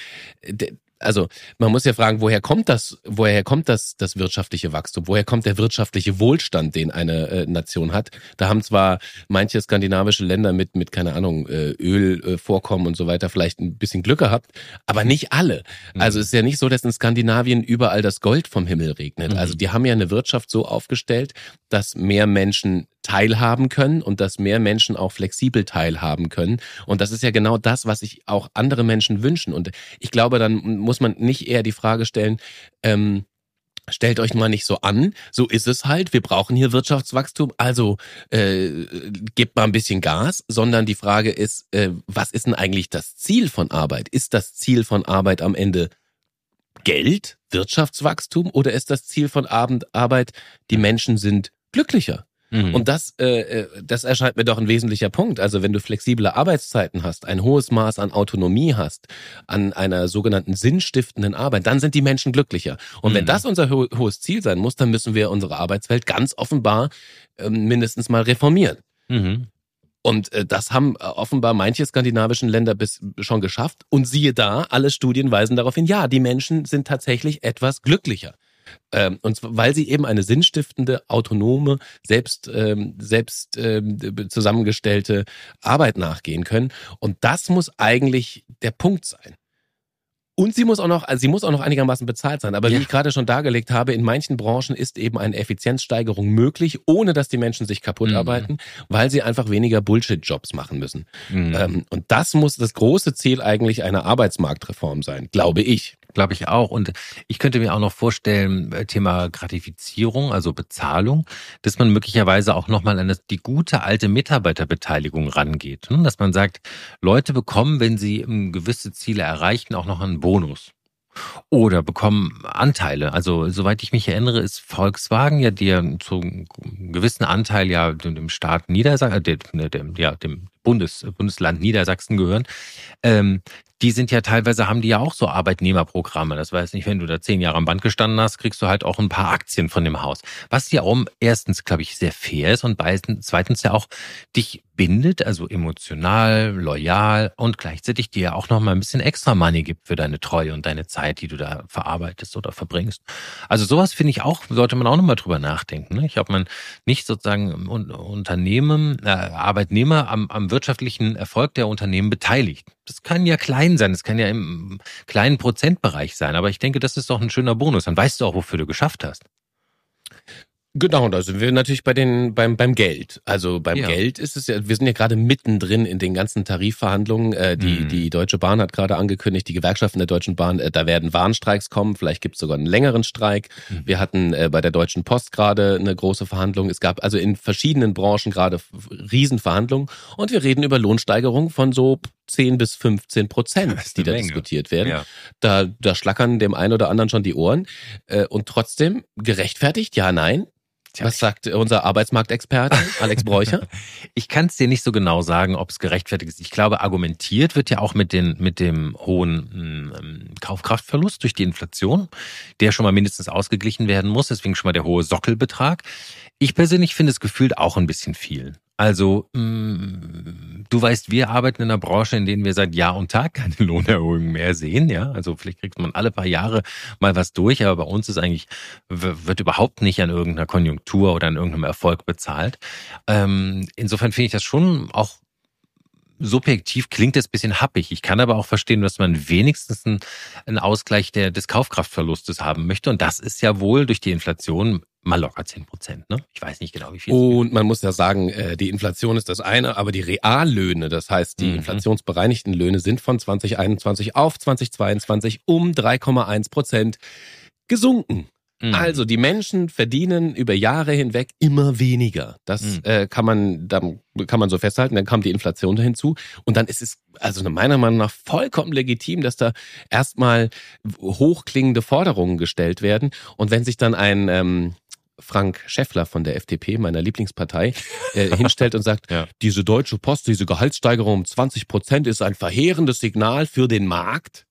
der, also man muss ja fragen, woher kommt das, woher kommt das, das wirtschaftliche Wachstum? Woher kommt der wirtschaftliche Wohlstand, den eine äh, Nation hat? Da haben zwar manche skandinavische Länder mit, mit keine Ahnung, äh, Ölvorkommen äh, und so weiter vielleicht ein bisschen Glück gehabt, aber nicht alle. Mhm. Also es ist ja nicht so, dass in Skandinavien überall das Gold vom Himmel regnet. Mhm. Also die haben ja eine Wirtschaft so aufgestellt, dass mehr Menschen teilhaben können und dass mehr Menschen auch flexibel teilhaben können. Und das ist ja genau das, was sich auch andere Menschen wünschen. Und ich glaube, dann muss man nicht eher die Frage stellen, ähm, stellt euch mal nicht so an, so ist es halt, wir brauchen hier Wirtschaftswachstum, also äh, gebt mal ein bisschen Gas, sondern die Frage ist, äh, was ist denn eigentlich das Ziel von Arbeit? Ist das Ziel von Arbeit am Ende Geld, Wirtschaftswachstum oder ist das Ziel von Arbeit, die Menschen sind glücklicher? Mhm. Und das, äh, äh, das erscheint mir doch ein wesentlicher Punkt. Also wenn du flexible Arbeitszeiten hast, ein hohes Maß an Autonomie hast, an einer sogenannten sinnstiftenden Arbeit, dann sind die Menschen glücklicher. Und mhm. wenn das unser ho hohes Ziel sein muss, dann müssen wir unsere Arbeitswelt ganz offenbar äh, mindestens mal reformieren. Mhm. Und äh, das haben äh, offenbar manche skandinavischen Länder bis schon geschafft. Und siehe da, alle Studien weisen darauf hin, ja, die Menschen sind tatsächlich etwas glücklicher. Ähm, und zwar, weil sie eben eine sinnstiftende, autonome, selbst, ähm, selbst ähm, zusammengestellte Arbeit nachgehen können. Und das muss eigentlich der Punkt sein. Und sie muss auch noch, also sie muss auch noch einigermaßen bezahlt sein. Aber ja. wie ich gerade schon dargelegt habe, in manchen Branchen ist eben eine Effizienzsteigerung möglich, ohne dass die Menschen sich kaputt mhm. arbeiten, weil sie einfach weniger Bullshit-Jobs machen müssen. Mhm. Ähm, und das muss das große Ziel eigentlich einer Arbeitsmarktreform sein, glaube ich. Glaube ich auch. Und ich könnte mir auch noch vorstellen, äh, Thema Gratifizierung, also Bezahlung, dass man möglicherweise auch nochmal an die gute alte Mitarbeiterbeteiligung rangeht. Ne? Dass man sagt, Leute bekommen, wenn sie gewisse Ziele erreichen, auch noch einen Bonus. Oder bekommen Anteile. Also soweit ich mich erinnere, ist Volkswagen ja dir zu einem gewissen Anteil ja dem Staat Niedersachsen, äh, dem, dem, ja, dem Bundes, Bundesland Niedersachsen gehören. Ähm, die sind ja teilweise, haben die ja auch so Arbeitnehmerprogramme. Das weiß nicht, wenn du da zehn Jahre am Band gestanden hast, kriegst du halt auch ein paar Aktien von dem Haus. Was ja auch erstens, glaube ich, sehr fair ist und zweitens ja auch dich bindet, also emotional, loyal und gleichzeitig dir auch noch mal ein bisschen extra Money gibt für deine Treue und deine Zeit, die du da verarbeitest oder verbringst. Also sowas finde ich auch, sollte man auch noch mal drüber nachdenken. Ne? Ich habe man nicht sozusagen Unternehmen, äh, Arbeitnehmer am, am wirtschaftlichen Erfolg der Unternehmen beteiligt. Das kann ja klein sein, das kann ja im kleinen Prozentbereich sein, aber ich denke, das ist doch ein schöner Bonus. Dann weißt du auch, wofür du geschafft hast. Genau, da sind wir natürlich bei den, beim, beim Geld. Also beim ja. Geld ist es ja, wir sind ja gerade mittendrin in den ganzen Tarifverhandlungen. Äh, die, mhm. die Deutsche Bahn hat gerade angekündigt, die Gewerkschaften der Deutschen Bahn, äh, da werden Warnstreiks kommen, vielleicht gibt es sogar einen längeren Streik. Mhm. Wir hatten äh, bei der Deutschen Post gerade eine große Verhandlung. Es gab also in verschiedenen Branchen gerade Riesenverhandlungen und wir reden über Lohnsteigerungen von so 10 bis 15 Prozent, die da Menge. diskutiert werden. Ja. Da, da schlackern dem einen oder anderen schon die Ohren. Äh, und trotzdem gerechtfertigt, ja, nein, Tja, Was sagt unser Arbeitsmarktexperte Alex Bräucher? ich kann es dir nicht so genau sagen, ob es gerechtfertigt ist. Ich glaube, argumentiert wird ja auch mit, den, mit dem hohen ähm, Kaufkraftverlust durch die Inflation, der schon mal mindestens ausgeglichen werden muss. Deswegen schon mal der hohe Sockelbetrag. Ich persönlich finde es gefühlt auch ein bisschen viel. Also, mh, mm, du weißt, wir arbeiten in einer Branche, in der wir seit Jahr und Tag keine Lohnerhöhungen mehr sehen. Ja, also vielleicht kriegt man alle paar Jahre mal was durch, aber bei uns ist eigentlich, wird überhaupt nicht an irgendeiner Konjunktur oder an irgendeinem Erfolg bezahlt. Ähm, insofern finde ich das schon auch subjektiv klingt es bisschen happig. Ich kann aber auch verstehen, dass man wenigstens einen, Ausgleich der, des Kaufkraftverlustes haben möchte. Und das ist ja wohl durch die Inflation mal locker zehn Prozent. Ne? Ich weiß nicht genau, wie viel. Und man muss ja sagen, äh, die Inflation ist das eine, aber die Reallöhne, das heißt die mhm. inflationsbereinigten Löhne sind von 2021 auf 2022 um 3,1 Prozent gesunken. Mhm. Also die Menschen verdienen über Jahre hinweg immer weniger. Das mhm. äh, kann man, da kann man so festhalten. Dann kam die Inflation hinzu und dann ist es also meiner Meinung nach vollkommen legitim, dass da erstmal hochklingende Forderungen gestellt werden und wenn sich dann ein ähm, Frank Schäffler von der FDP, meiner Lieblingspartei, äh, hinstellt und sagt, ja. diese Deutsche Post, diese Gehaltssteigerung um 20 Prozent ist ein verheerendes Signal für den Markt,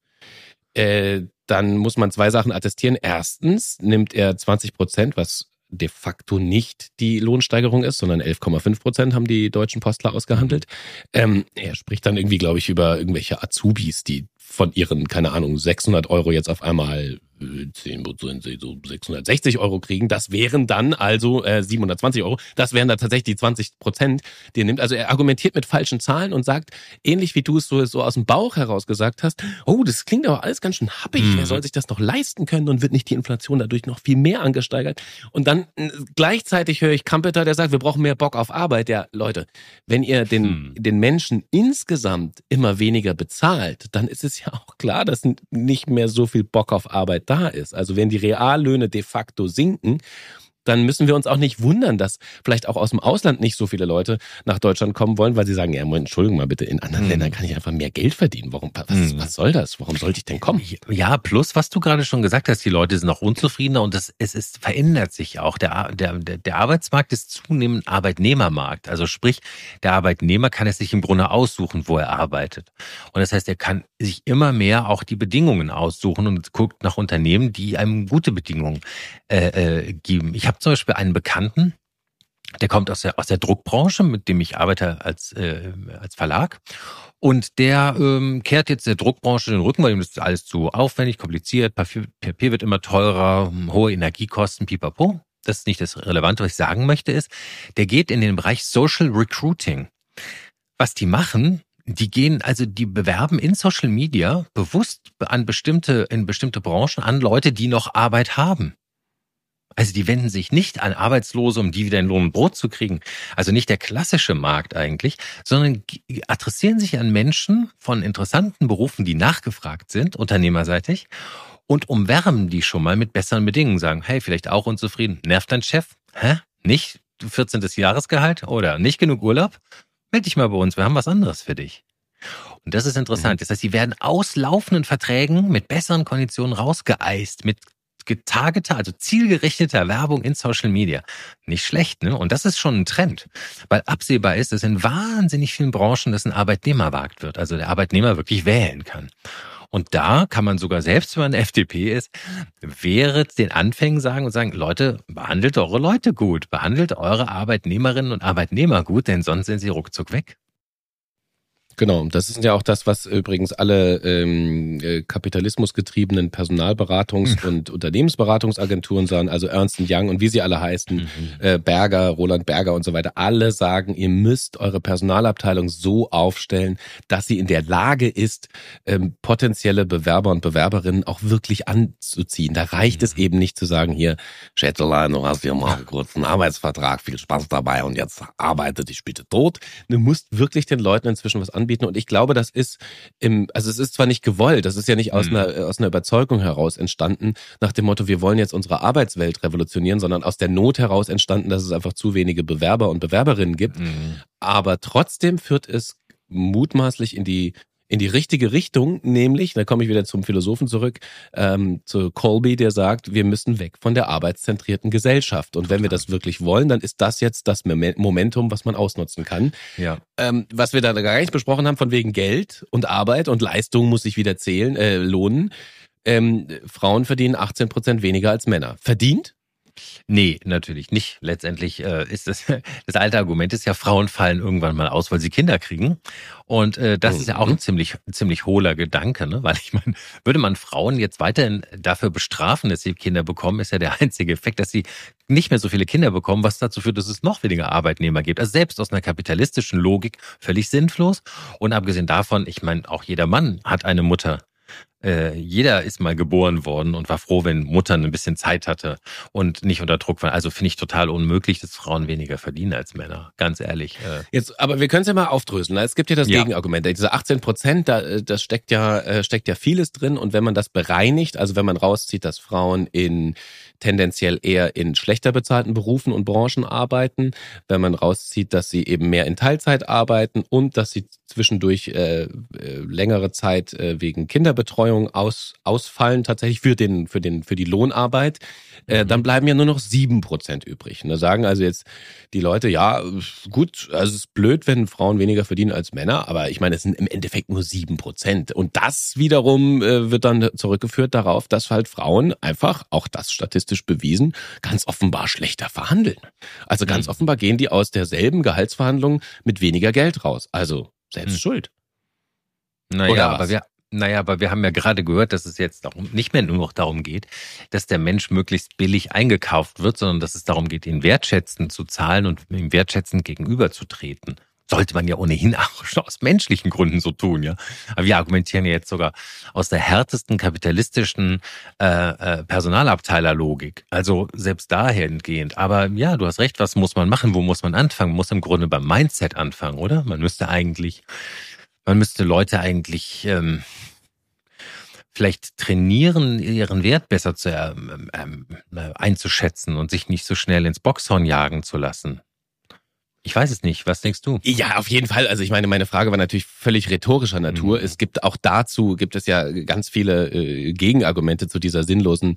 äh, dann muss man zwei Sachen attestieren. Erstens nimmt er 20 Prozent, was de facto nicht die Lohnsteigerung ist, sondern 11,5 Prozent haben die deutschen Postler ausgehandelt. Ähm, er spricht dann irgendwie, glaube ich, über irgendwelche Azubis, die von ihren, keine Ahnung, 600 Euro jetzt auf einmal 10 Prozent so 660 Euro kriegen. Das wären dann also äh, 720 Euro. Das wären da tatsächlich die 20 Prozent, die er nimmt. Also er argumentiert mit falschen Zahlen und sagt, ähnlich wie du es so, so aus dem Bauch heraus gesagt hast, oh, das klingt aber alles ganz schön happig. Mhm. Wer soll sich das noch leisten können und wird nicht die Inflation dadurch noch viel mehr angesteigert? Und dann äh, gleichzeitig höre ich Kampeter, der sagt, wir brauchen mehr Bock auf Arbeit. Ja, Leute, wenn ihr den, mhm. den Menschen insgesamt immer weniger bezahlt, dann ist es ja auch klar, dass nicht mehr so viel Bock auf Arbeit da ist. Also wenn die Reallöhne de facto sinken, dann müssen wir uns auch nicht wundern, dass vielleicht auch aus dem Ausland nicht so viele Leute nach Deutschland kommen wollen, weil sie sagen, ja, Entschuldigung mal bitte, in anderen hm. Ländern kann ich einfach mehr Geld verdienen. Warum, was, hm. was soll das? Warum sollte ich denn kommen? Ja, plus, was du gerade schon gesagt hast, die Leute sind auch unzufriedener und das, es ist, verändert sich auch. Der, der, der Arbeitsmarkt ist zunehmend Arbeitnehmermarkt. Also sprich, der Arbeitnehmer kann es sich im Grunde aussuchen, wo er arbeitet. Und das heißt, er kann sich immer mehr auch die Bedingungen aussuchen und guckt nach Unternehmen, die einem gute Bedingungen äh, äh, geben. Ich habe zum Beispiel einen Bekannten, der kommt aus der, aus der Druckbranche, mit dem ich arbeite als, äh, als Verlag. Und der ähm, kehrt jetzt der Druckbranche den Rücken, weil ihm das alles zu aufwendig, kompliziert, Papier, Papier wird immer teurer, hohe Energiekosten, pipapo. Das ist nicht das Relevante, was ich sagen möchte, ist, der geht in den Bereich Social Recruiting. Was die machen, die gehen, also die bewerben in Social Media bewusst an bestimmte, in bestimmte Branchen an Leute, die noch Arbeit haben. Also die wenden sich nicht an Arbeitslose, um die wieder in Lohn und Brot zu kriegen. Also nicht der klassische Markt eigentlich, sondern adressieren sich an Menschen von interessanten Berufen, die nachgefragt sind, unternehmerseitig, und umwärmen die schon mal mit besseren Bedingungen. Sagen, hey, vielleicht auch unzufrieden. Nervt dein Chef? Hä? Nicht 14. Jahresgehalt oder nicht genug Urlaub? Meld dich mal bei uns, wir haben was anderes für dich. Und das ist interessant. Mhm. Das heißt, sie werden aus laufenden Verträgen mit besseren Konditionen rausgeeist, mit getargeter, also zielgerichteter Werbung in Social Media. Nicht schlecht, ne? Und das ist schon ein Trend, weil absehbar ist, dass in wahnsinnig vielen Branchen das ein Arbeitnehmermarkt wird, also der Arbeitnehmer wirklich wählen kann. Und da kann man sogar selbst, wenn man FDP ist, wäre den Anfängen sagen und sagen, Leute, behandelt eure Leute gut, behandelt eure Arbeitnehmerinnen und Arbeitnehmer gut, denn sonst sind sie ruckzuck weg. Genau, das ist ja auch das, was übrigens alle ähm, äh, kapitalismusgetriebenen Personalberatungs- und Unternehmensberatungsagenturen sagen, also Ernst Young und wie sie alle heißen, mhm. äh, Berger, Roland Berger und so weiter, alle sagen, ihr müsst eure Personalabteilung so aufstellen, dass sie in der Lage ist, ähm, potenzielle Bewerber und Bewerberinnen auch wirklich anzuziehen. Da reicht mhm. es eben nicht zu sagen, hier, Schätzelein, du hast hier mal einen kurzen Arbeitsvertrag, viel Spaß dabei und jetzt arbeite dich bitte tot. Du musst wirklich den Leuten inzwischen was anbieten anbieten. Und ich glaube, das ist im, also es ist zwar nicht gewollt, das ist ja nicht aus, mhm. einer, aus einer Überzeugung heraus entstanden, nach dem Motto, wir wollen jetzt unsere Arbeitswelt revolutionieren, sondern aus der Not heraus entstanden, dass es einfach zu wenige Bewerber und Bewerberinnen gibt. Mhm. Aber trotzdem führt es mutmaßlich in die in die richtige Richtung, nämlich, da komme ich wieder zum Philosophen zurück, ähm, zu Colby, der sagt, wir müssen weg von der arbeitszentrierten Gesellschaft. Und wenn wir das wirklich wollen, dann ist das jetzt das Momentum, was man ausnutzen kann. Ja. Ähm, was wir da gar nicht besprochen haben, von wegen Geld und Arbeit und Leistung muss sich wieder zählen, äh, lohnen. Ähm, Frauen verdienen 18 Prozent weniger als Männer. Verdient? Nee, natürlich nicht. Letztendlich äh, ist das, das alte Argument ist ja, Frauen fallen irgendwann mal aus, weil sie Kinder kriegen. Und äh, das mhm. ist ja auch ein mhm. ziemlich, ziemlich hohler Gedanke, ne? Weil ich meine, würde man Frauen jetzt weiterhin dafür bestrafen, dass sie Kinder bekommen, ist ja der einzige Effekt, dass sie nicht mehr so viele Kinder bekommen, was dazu führt, dass es noch weniger Arbeitnehmer gibt. Also selbst aus einer kapitalistischen Logik völlig sinnlos. Und abgesehen davon, ich meine, auch jeder Mann hat eine Mutter äh, jeder ist mal geboren worden und war froh, wenn Mutter ein bisschen Zeit hatte und nicht unter Druck war. Also finde ich total unmöglich, dass Frauen weniger verdienen als Männer. Ganz ehrlich. Äh. Jetzt, aber wir können es ja mal aufdröseln. Es gibt ja das ja. Gegenargument. Diese 18 Prozent, da, äh, das steckt ja, steckt ja vieles drin. Und wenn man das bereinigt, also wenn man rauszieht, dass Frauen in tendenziell eher in schlechter bezahlten Berufen und Branchen arbeiten, wenn man rauszieht, dass sie eben mehr in Teilzeit arbeiten und dass sie zwischendurch äh, äh, längere Zeit äh, wegen Kinderbetreuung aus, ausfallen, tatsächlich für den, für den, für die Lohnarbeit, äh, mhm. dann bleiben ja nur noch sieben Prozent übrig. Und da sagen also jetzt die Leute, ja, gut, also es ist blöd, wenn Frauen weniger verdienen als Männer, aber ich meine, es sind im Endeffekt nur sieben Prozent. Und das wiederum äh, wird dann zurückgeführt darauf, dass halt Frauen einfach, auch das statistisch bewiesen, ganz offenbar schlechter verhandeln. Also ganz mhm. offenbar gehen die aus derselben Gehaltsverhandlung mit weniger Geld raus. Also selbst hm. schuld. Naja, aber wir, naja, aber wir haben ja gerade gehört, dass es jetzt darum, nicht mehr nur noch darum geht, dass der Mensch möglichst billig eingekauft wird, sondern dass es darum geht, ihn wertschätzend zu zahlen und ihm wertschätzend gegenüberzutreten sollte man ja ohnehin auch schon aus menschlichen Gründen so tun, ja. Aber wir argumentieren ja jetzt sogar aus der härtesten kapitalistischen äh, äh, Personalabteilerlogik. Also selbst dahingehend. Aber ja, du hast recht, was muss man machen? Wo muss man anfangen? Man muss im Grunde beim Mindset anfangen, oder? Man müsste eigentlich, man müsste Leute eigentlich ähm, vielleicht trainieren, ihren Wert besser zu, ähm, ähm, äh, einzuschätzen und sich nicht so schnell ins Boxhorn jagen zu lassen. Ich weiß es nicht. Was denkst du? Ja, auf jeden Fall. Also ich meine, meine Frage war natürlich völlig rhetorischer Natur. Mhm. Es gibt auch dazu, gibt es ja ganz viele äh, Gegenargumente zu dieser sinnlosen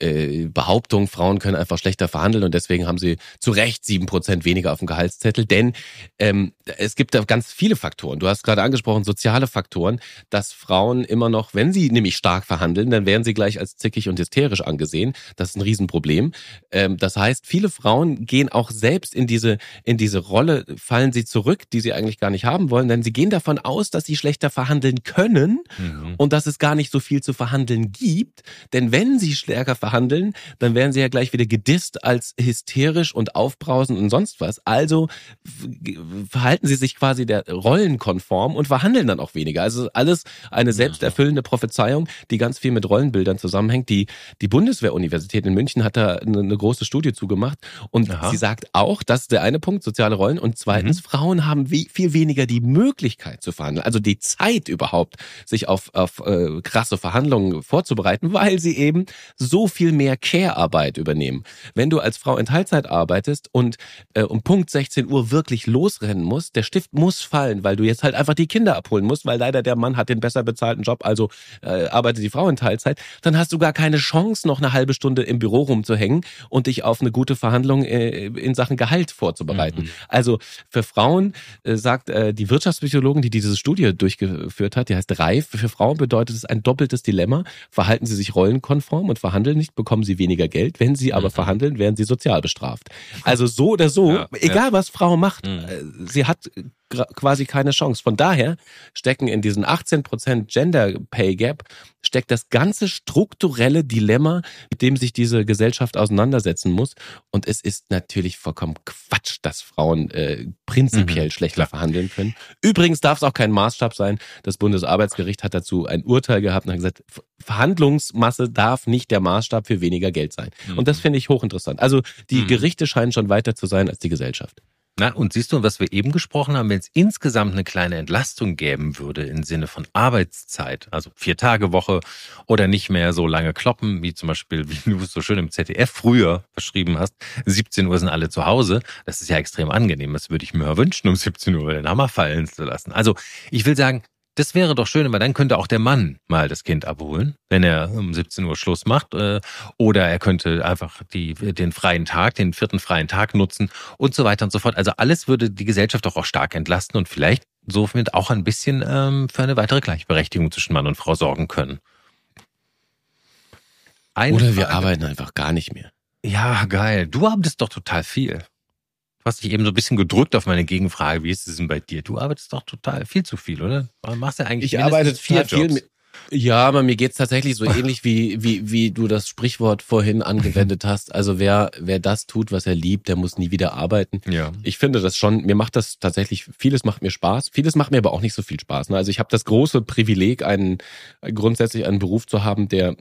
äh, Behauptung, Frauen können einfach schlechter verhandeln und deswegen haben sie zu Recht sieben Prozent weniger auf dem Gehaltszettel. Denn ähm, es gibt da ganz viele Faktoren. Du hast gerade angesprochen, soziale Faktoren, dass Frauen immer noch, wenn sie nämlich stark verhandeln, dann werden sie gleich als zickig und hysterisch angesehen. Das ist ein Riesenproblem. Ähm, das heißt, viele Frauen gehen auch selbst in diese, in diese Rolle fallen sie zurück, die sie eigentlich gar nicht haben wollen, denn sie gehen davon aus, dass sie schlechter verhandeln können mhm. und dass es gar nicht so viel zu verhandeln gibt. Denn wenn sie stärker verhandeln, dann werden sie ja gleich wieder gedisst als hysterisch und aufbrausend und sonst was. Also verhalten sie sich quasi der Rollen konform und verhandeln dann auch weniger. Also alles eine selbsterfüllende Prophezeiung, die ganz viel mit Rollenbildern zusammenhängt. Die, die Bundeswehruniversität in München hat da eine, eine große Studie zugemacht und Aha. sie sagt auch, dass der eine Punkt soziale soziale Rollen und zweitens, mhm. Frauen haben wie, viel weniger die Möglichkeit zu verhandeln, also die Zeit überhaupt, sich auf, auf äh, krasse Verhandlungen vorzubereiten, weil sie eben so viel mehr Care-Arbeit übernehmen. Wenn du als Frau in Teilzeit arbeitest und äh, um Punkt 16 Uhr wirklich losrennen musst, der Stift muss fallen, weil du jetzt halt einfach die Kinder abholen musst, weil leider der Mann hat den besser bezahlten Job, also äh, arbeitet die Frau in Teilzeit, dann hast du gar keine Chance, noch eine halbe Stunde im Büro rumzuhängen und dich auf eine gute Verhandlung äh, in Sachen Gehalt vorzubereiten. Mhm. Also für Frauen äh, sagt äh, die Wirtschaftspsychologin, die diese Studie durchgeführt hat, die heißt Reif, für Frauen bedeutet es ein doppeltes Dilemma. Verhalten sie sich rollenkonform und verhandeln nicht, bekommen sie weniger Geld. Wenn sie aber mhm. verhandeln, werden sie sozial bestraft. Also so oder so, ja, egal ja. was Frau macht, mhm. Äh, sie hat quasi keine Chance. Von daher stecken in diesen 18% Gender Pay Gap steckt das ganze strukturelle Dilemma, mit dem sich diese Gesellschaft auseinandersetzen muss. Und es ist natürlich vollkommen Quatsch, dass Frauen äh, prinzipiell mhm, schlechter verhandeln können. Übrigens darf es auch kein Maßstab sein. Das Bundesarbeitsgericht hat dazu ein Urteil gehabt und hat gesagt, Verhandlungsmasse darf nicht der Maßstab für weniger Geld sein. Mhm. Und das finde ich hochinteressant. Also die mhm. Gerichte scheinen schon weiter zu sein als die Gesellschaft. Na, und siehst du, was wir eben gesprochen haben, wenn es insgesamt eine kleine Entlastung geben würde im Sinne von Arbeitszeit, also vier Tage Woche oder nicht mehr so lange kloppen, wie zum Beispiel, wie du es so schön im ZDF früher beschrieben hast, 17 Uhr sind alle zu Hause. Das ist ja extrem angenehm. Das würde ich mir wünschen, um 17 Uhr den Hammer fallen zu lassen. Also ich will sagen, das wäre doch schön, weil dann könnte auch der Mann mal das Kind abholen, wenn er um 17 Uhr Schluss macht. Äh, oder er könnte einfach die, den freien Tag, den vierten freien Tag nutzen und so weiter und so fort. Also alles würde die Gesellschaft doch auch stark entlasten und vielleicht somit auch ein bisschen ähm, für eine weitere Gleichberechtigung zwischen Mann und Frau sorgen können. Eine oder wir Frage. arbeiten einfach gar nicht mehr. Ja, geil. Du arbeitest doch total viel. Du hast dich eben so ein bisschen gedrückt auf meine Gegenfrage. Wie ist es denn bei dir? Du arbeitest doch total viel zu viel, oder? Du machst ja eigentlich Ich arbeite vier viel. Ja, aber mir geht's tatsächlich so ähnlich wie, wie, wie du das Sprichwort vorhin angewendet hast. Also wer, wer das tut, was er liebt, der muss nie wieder arbeiten. Ja. Ich finde das schon, mir macht das tatsächlich, vieles macht mir Spaß, vieles macht mir aber auch nicht so viel Spaß. Ne? Also ich habe das große Privileg, einen grundsätzlich einen Beruf zu haben, der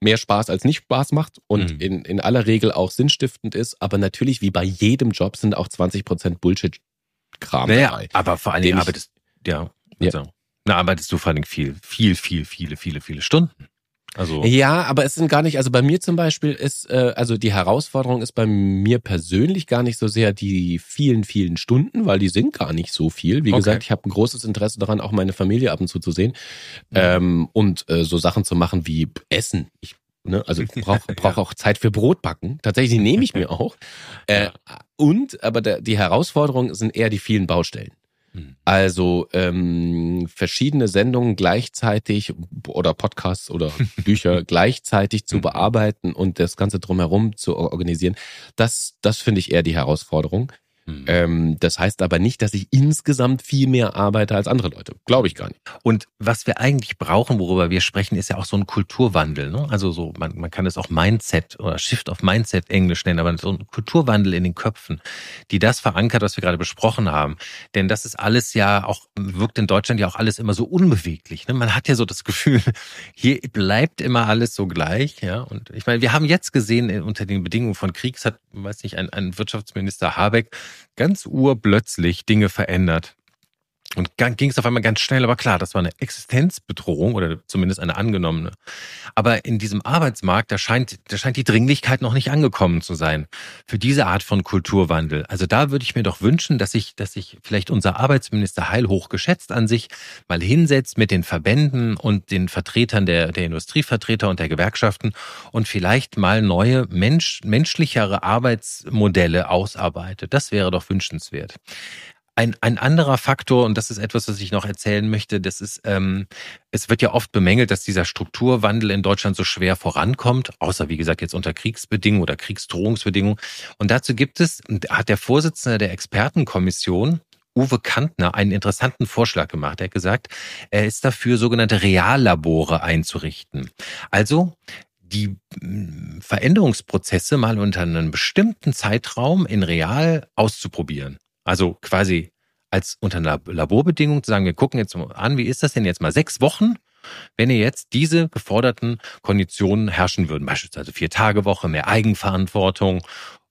mehr Spaß als nicht Spaß macht und mhm. in, in aller Regel auch sinnstiftend ist. Aber natürlich, wie bei jedem Job, sind auch 20 Prozent Bullshit-Kram naja, dabei. Aber vor allen Dingen arbeitest, ja, ja. Also, na, arbeitest du vor allen Dingen viel, viel, viel, viele, viele, viele Stunden. Also Ja, aber es sind gar nicht, also bei mir zum Beispiel ist, äh, also die Herausforderung ist bei mir persönlich gar nicht so sehr die vielen, vielen Stunden, weil die sind gar nicht so viel. Wie Okay. gesagt, ich habe ein großes Interesse daran, auch meine Familie ab und zu zu sehen ähm, und äh, so Sachen zu machen wie Essen. Ich Ne? Also ich brauche brauch auch Zeit für Brotbacken. Tatsächlich nehme ich mir auch. Äh, und, aber der, die Herausforderung sind eher die vielen Baustellen. Mhm. Also ähm, verschiedene Sendungen gleichzeitig oder Podcasts oder Bücher gleichzeitig zu Mhm. bearbeiten und das Ganze drumherum zu organisieren, das, das finde ich eher die Herausforderung. Hm. Ähm, das heißt aber nicht, dass ich insgesamt viel mehr arbeite als andere Leute. Glaube ich gar nicht. Und was wir eigentlich brauchen, worüber wir sprechen, ist ja auch so ein Kulturwandel. Ne? Also so, man, man kann es auch Mindset oder Shift of Mindset Englisch nennen, aber so ein Kulturwandel in den Köpfen, die das verankert, was wir gerade besprochen haben. Denn das ist alles ja auch, wirkt in Deutschland ja auch alles immer so unbeweglich. Ne? Man hat ja so das Gefühl, hier bleibt immer alles so gleich. Ja? Und ich meine, wir haben jetzt gesehen, äh, unter den Bedingungen von Kriegs hat, weiß nicht, ein, ein Wirtschaftsminister Habeck ganz urplötzlich Dinge verändert. Und ging es auf einmal ganz schnell, aber klar, das war eine Existenzbedrohung oder zumindest eine angenommene. Aber in diesem Arbeitsmarkt, da scheint, da scheint die Dringlichkeit noch nicht angekommen zu sein für diese Art von Kulturwandel. Also da würde ich mir doch wünschen, dass sich, dass sich vielleicht unser Arbeitsminister Heil hoch geschätzt an sich mal hinsetzt mit den Verbänden und den Vertretern der, der Industrievertreter und der Gewerkschaften und vielleicht mal neue Mensch, menschlichere Arbeitsmodelle ausarbeitet. Das wäre doch wünschenswert. Ein, ein anderer Faktor, und das ist etwas, was ich noch erzählen möchte, das ist, ähm, es wird ja oft bemängelt, dass dieser Strukturwandel in Deutschland so schwer vorankommt, außer wie gesagt jetzt unter Kriegsbedingungen oder Kriegsdrohungsbedingungen. Und dazu gibt es, hat der Vorsitzende der Expertenkommission, Uwe Kantner einen interessanten Vorschlag gemacht. Er hat gesagt, er ist dafür, sogenannte Reallabore einzurichten. Also die mm, Veränderungsprozesse mal unter einem bestimmten Zeitraum in real auszuprobieren. Also quasi als unter einer Laborbedingung zu sagen, wir gucken jetzt mal an, wie ist das denn jetzt mal sechs Wochen, wenn ihr jetzt diese geforderten Konditionen herrschen würden, beispielsweise vier Tage Woche, mehr Eigenverantwortung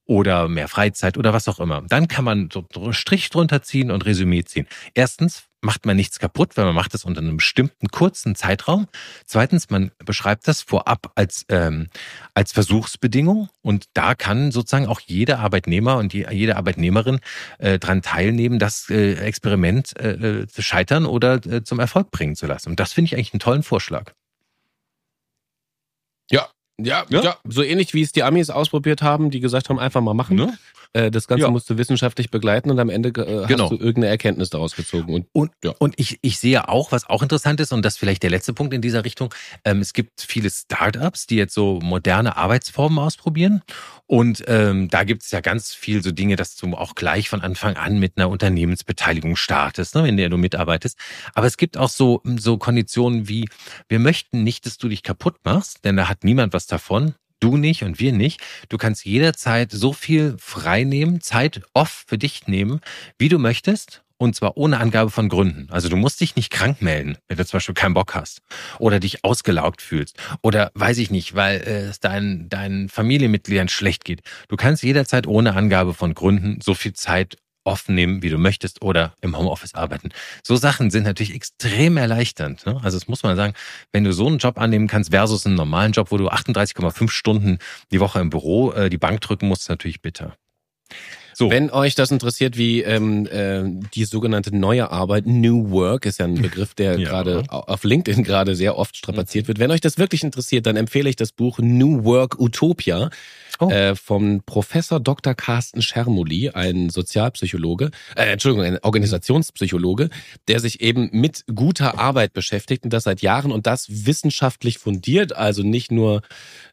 oder mehr Freizeit oder was auch immer. Dann kann man so einen Strich drunter ziehen und Resümee ziehen. Erstens macht man nichts kaputt, weil man macht das unter einem bestimmten kurzen Zeitraum. Zweitens, man beschreibt das vorab als, ähm, als Versuchsbedingung und da kann sozusagen auch jeder Arbeitnehmer und die, jede Arbeitnehmerin äh, dran teilnehmen, das äh, Experiment äh, zu scheitern oder äh, zum Erfolg bringen zu lassen. Und das finde ich eigentlich einen tollen Vorschlag. Ja, ja, Ja? So ähnlich wie es die Amis ausprobiert haben, die gesagt haben, einfach mal machen. Ne? Äh, Das Ganze Ja. musst du wissenschaftlich begleiten und am Ende äh, Genau. hast du irgendeine Erkenntnis daraus gezogen. Und Und, Ja. und ich, ich sehe auch, was auch interessant ist, und das vielleicht der letzte Punkt in dieser Richtung, ähm, es gibt viele Startups, die jetzt so moderne Arbeitsformen ausprobieren. Und ähm, da gibt es ja ganz viel so Dinge, dass du auch gleich von Anfang an mit einer Unternehmensbeteiligung startest, ne, in der du mitarbeitest. Aber es gibt auch so, so Konditionen wie, wir möchten nicht, dass du dich kaputt machst, denn da hat niemand was davon. Du nicht und wir nicht. Du kannst jederzeit so viel frei nehmen, Zeit off für dich nehmen, wie du möchtest. Und zwar ohne Angabe von Gründen. Also du musst dich nicht krank melden, wenn du zum Beispiel keinen Bock hast. Oder dich ausgelaugt fühlst. Oder weiß ich nicht, weil äh, es deinen, deinen Familienmitgliedern schlecht geht. Du kannst jederzeit ohne Angabe von Gründen so viel Zeit offen nehmen, wie du möchtest, oder im Homeoffice arbeiten. So Sachen sind natürlich extrem erleichternd. Ne? Also das muss man sagen, wenn du so einen Job annehmen kannst versus einen normalen Job, wo du 38,5 Stunden die Woche im Büro äh, die Bank drücken musst, ist natürlich bitter. So. wenn euch das interessiert, wie ähm, äh, die sogenannte neue Arbeit, New Work, ist ja ein Begriff, der Ja. gerade au- auf LinkedIn gerade sehr oft strapaziert wird. Wenn euch das wirklich interessiert, dann empfehle ich das Buch New Work Utopia Oh. äh, vom Professor Dr. Carsten Schermoli, ein Sozialpsychologe, äh, Entschuldigung, ein Organisationspsychologe, der sich eben mit guter Arbeit beschäftigt und das seit Jahren und das wissenschaftlich fundiert, also nicht nur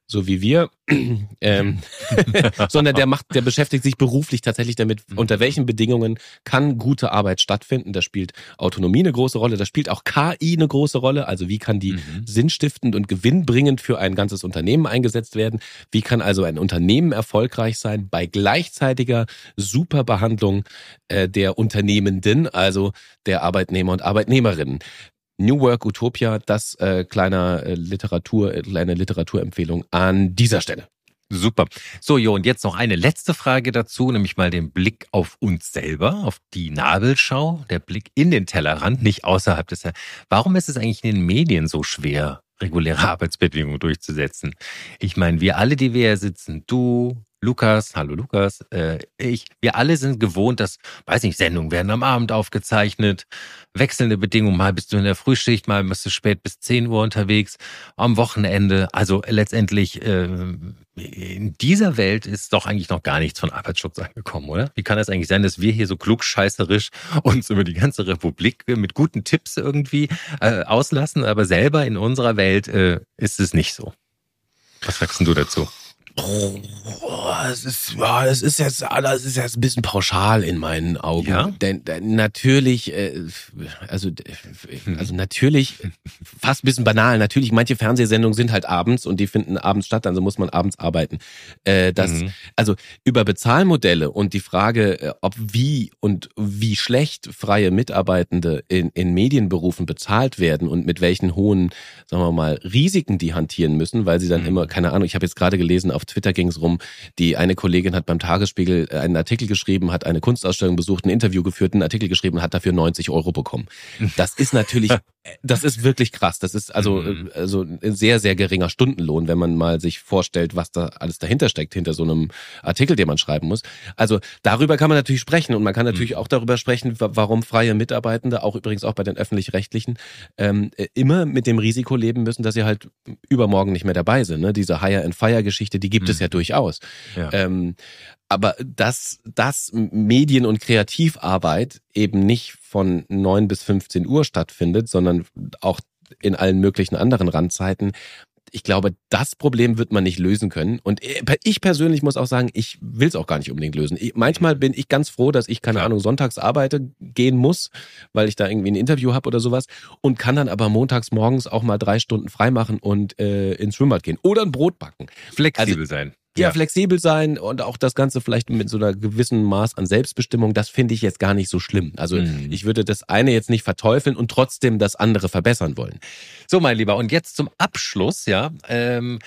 so wie wir, ähm, sondern der macht, der beschäftigt sich beruflich tatsächlich damit, unter welchen Bedingungen kann gute Arbeit stattfinden. Da spielt Autonomie eine große Rolle, da spielt auch KI eine große Rolle. Also wie kann die Mhm. sinnstiftend und gewinnbringend für ein ganzes Unternehmen eingesetzt werden? Wie kann also ein Unternehmen erfolgreich sein bei gleichzeitiger Superbehandlung äh, der Unternehmenden, also der Arbeitnehmer und Arbeitnehmerinnen? New Work Utopia, das äh, kleiner äh, Literatur, äh, kleine Literaturempfehlung an dieser Stelle. Super. So, Jo, und jetzt noch eine letzte Frage dazu, nämlich mal den Blick auf uns selber, auf die Nabelschau, der Blick in den Tellerrand, nicht außerhalb des. Warum ist es eigentlich in den Medien so schwer, reguläre Arbeitsbedingungen durchzusetzen. Ich meine, wir alle, die wir hier sitzen, du, Lukas, hallo Lukas, äh, ich, wir alle sind gewohnt, dass, weiß nicht, Sendungen werden am Abend aufgezeichnet, wechselnde Bedingungen, mal bist du in der Frühschicht, mal bist du spät bis 10 Uhr unterwegs, am Wochenende. Also letztendlich äh, in dieser Welt ist doch eigentlich noch gar nichts von Arbeitsschutz angekommen, oder? Wie kann das eigentlich sein, dass wir hier so klugscheißerisch uns über die ganze Republik mit guten Tipps irgendwie äh, auslassen, aber selber in unserer Welt äh, ist es nicht so. Was sagst du dazu? Oh, es ist, ja, das ist jetzt, das ist jetzt ein bisschen pauschal in meinen Augen. Ja? Denn, denn natürlich, äh, also, also natürlich, fast ein bisschen banal. Natürlich, manche Fernsehsendungen sind halt abends und die finden abends statt, also muss man abends arbeiten. Äh, das, mhm. also über Bezahlmodelle und die Frage, äh, ob wie und wie schlecht freie Mitarbeitende in, in Medienberufen bezahlt werden und mit welchen hohen, sagen wir mal, Risiken die hantieren müssen, weil sie dann mhm. immer, keine Ahnung, ich habe jetzt gerade gelesen auf Twitter ging es rum, die eine Kollegin hat beim Tagesspiegel äh, einen Artikel geschrieben, hat eine Kunstausstellung besucht, ein Interview geführt, einen Artikel geschrieben, hat dafür 90 Euro bekommen. Das ist natürlich, das ist wirklich krass. Das ist also, mhm. äh, also ein sehr, sehr geringer Stundenlohn, wenn man mal sich vorstellt, was da alles dahinter steckt, hinter so einem Artikel, den man schreiben muss. Also darüber kann man natürlich sprechen und man kann natürlich mhm. auch darüber sprechen, warum freie Mitarbeitende, auch übrigens auch bei den öffentlich-rechtlichen, ähm, äh, immer mit dem Risiko leben müssen, dass sie halt übermorgen nicht mehr dabei sind. Ne? Diese Hire-and-Fire-Geschichte, die gibt mhm. es ja durchaus. Ja. Ähm, aber dass, dass Medien- und Kreativarbeit eben nicht von neun bis 15 Uhr stattfindet, sondern auch in allen möglichen anderen Randzeiten, ich glaube, das Problem wird man nicht lösen können. Und ich persönlich muss auch sagen, ich will es auch gar nicht unbedingt lösen. Ich, manchmal bin ich ganz froh, dass ich, keine Ahnung, sonntags arbeite gehen muss, weil ich da irgendwie ein Interview habe oder sowas. Und kann dann aber montags morgens auch mal drei Stunden freimachen und äh, ins Schwimmbad gehen. Oder ein Brot backen. Flexibel also, sein ja, flexibel sein und auch das Ganze vielleicht mit so einer gewissen Maß an Selbstbestimmung, das finde ich jetzt gar nicht so schlimm. Also mhm. ich würde das eine jetzt nicht verteufeln und trotzdem das andere verbessern wollen. So, mein Lieber, und jetzt zum Abschluss, ja. Ähm,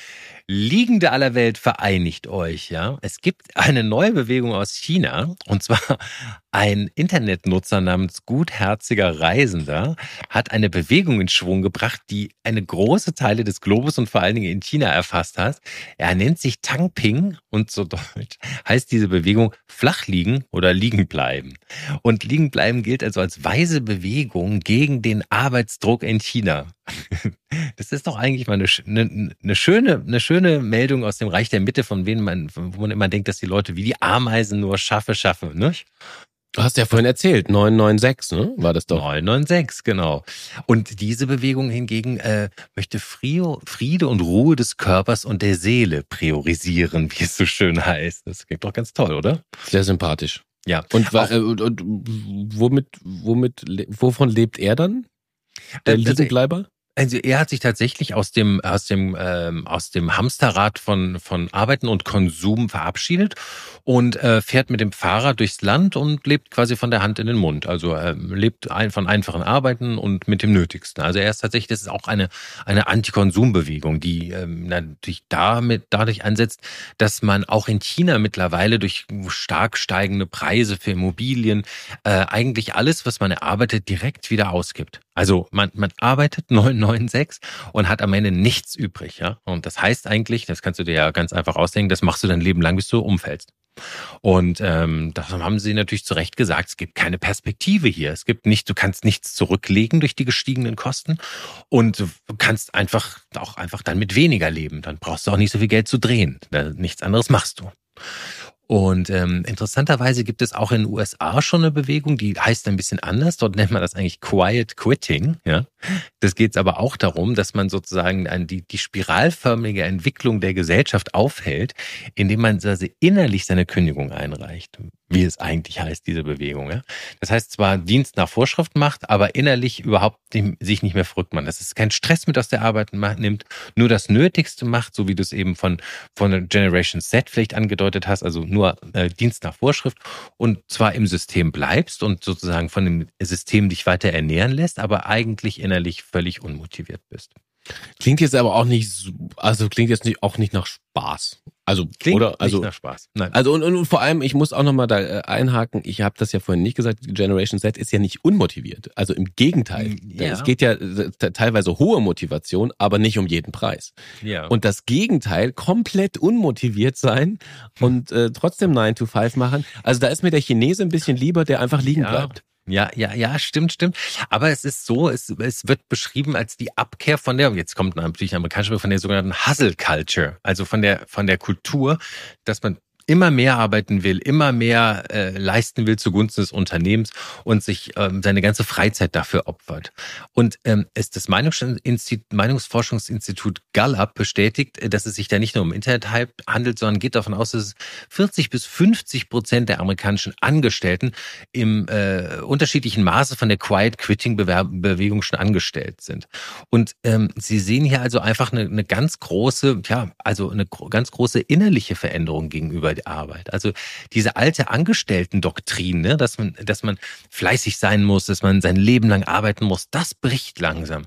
Liegende aller Welt vereinigt euch, ja. Es gibt eine neue Bewegung aus China, und zwar ein Internetnutzer namens Gutherziger Reisender hat eine Bewegung in Schwung gebracht, die eine große Teile des Globus und vor allen Dingen in China erfasst hat. Er nennt sich Tangping und so deutsch heißt diese Bewegung flach liegen oder liegen bleiben. Und liegen bleiben gilt also als weise Bewegung gegen den Arbeitsdruck in China. Das ist doch eigentlich mal eine, eine, eine, schöne, eine schöne Meldung aus dem Reich der Mitte, von wem man, wo man immer denkt, dass die Leute wie die Ameisen nur schaffe, schaffe, ne? Du hast ja vorhin erzählt, 996, ne? War das doch? 996, genau. Und diese Bewegung hingegen äh, möchte Friede und Ruhe des Körpers und der Seele priorisieren, wie es so schön heißt. Das klingt doch ganz toll, oder? Sehr sympathisch. Ja. Und, Auch, äh, und, und womit, womit, wovon lebt er dann? Der äh, Liegenbleiber? Also er hat sich tatsächlich aus dem aus dem ähm, aus dem Hamsterrad von von Arbeiten und Konsum verabschiedet und äh, fährt mit dem Fahrrad durchs Land und lebt quasi von der Hand in den Mund. Also er lebt ein, von einfachen Arbeiten und mit dem Nötigsten. Also er ist tatsächlich, das ist auch eine eine Antikonsumbewegung, die ähm, natürlich damit dadurch ansetzt, dass man auch in China mittlerweile durch stark steigende Preise für Immobilien äh, eigentlich alles, was man erarbeitet, direkt wieder ausgibt. Also man, man arbeitet 996 und hat am Ende nichts übrig. Ja? Und das heißt eigentlich, das kannst du dir ja ganz einfach ausdenken, das machst du dein Leben lang, bis du umfällst. Und ähm, da haben sie natürlich zu Recht gesagt, es gibt keine Perspektive hier. Es gibt nicht, du kannst nichts zurücklegen durch die gestiegenen Kosten und du kannst einfach auch einfach dann mit weniger leben. Dann brauchst du auch nicht so viel Geld zu drehen. Nichts anderes machst du. Und ähm, interessanterweise gibt es auch in den USA schon eine Bewegung, die heißt ein bisschen anders. Dort nennt man das eigentlich Quiet Quitting. Ja, das geht aber auch darum, dass man sozusagen die, die spiralförmige Entwicklung der Gesellschaft aufhält, indem man also innerlich seine Kündigung einreicht wie es eigentlich heißt, diese Bewegung. Ja? Das heißt zwar Dienst nach Vorschrift macht, aber innerlich überhaupt sich nicht mehr verrückt macht. Das ist kein Stress mit aus der Arbeit nimmt, nur das Nötigste macht, so wie du es eben von, von Generation Z vielleicht angedeutet hast, also nur äh, Dienst nach Vorschrift und zwar im System bleibst und sozusagen von dem System dich weiter ernähren lässt, aber eigentlich innerlich völlig unmotiviert bist. Klingt jetzt aber auch nicht, also klingt jetzt nicht, auch nicht nach Spaß. Also Klingt oder also Spaß. Nein. also und, und vor allem, ich muss auch nochmal da äh, einhaken, ich habe das ja vorhin nicht gesagt, Generation Z ist ja nicht unmotiviert. Also im Gegenteil. Ja. Es geht ja äh, teilweise hohe Motivation, aber nicht um jeden Preis. ja. Und das Gegenteil, komplett unmotiviert sein und äh, trotzdem 9 to 5 machen. Also da ist mir der Chinese ein bisschen lieber, der einfach liegen Ja. bleibt. Ja, ja, ja, stimmt, stimmt. Aber es ist so, es, es wird beschrieben als die Abkehr von der, jetzt kommt natürlich Begriff, von der sogenannten Hustle Culture, also von der, von der Kultur, dass man immer mehr arbeiten will, immer mehr äh, leisten will zugunsten des Unternehmens und sich ähm, seine ganze Freizeit dafür opfert. Und ähm, es das Meinungsforschungsinstitut Gallup bestätigt, äh, dass es sich da nicht nur um Internet-Hype handelt, sondern geht davon aus, dass es 40 bis 50 Prozent der amerikanischen Angestellten im äh, unterschiedlichen Maße von der Quiet Quitting Bewegung schon angestellt sind. Und ähm, Sie sehen hier also einfach eine, eine ganz große, ja, also eine gro ganz große innerliche Veränderung gegenüber Arbeit. Also diese alte Angestellten-Doktrin, ne, dass man, dass man fleißig sein muss, dass man sein Leben lang arbeiten muss, das bricht langsam.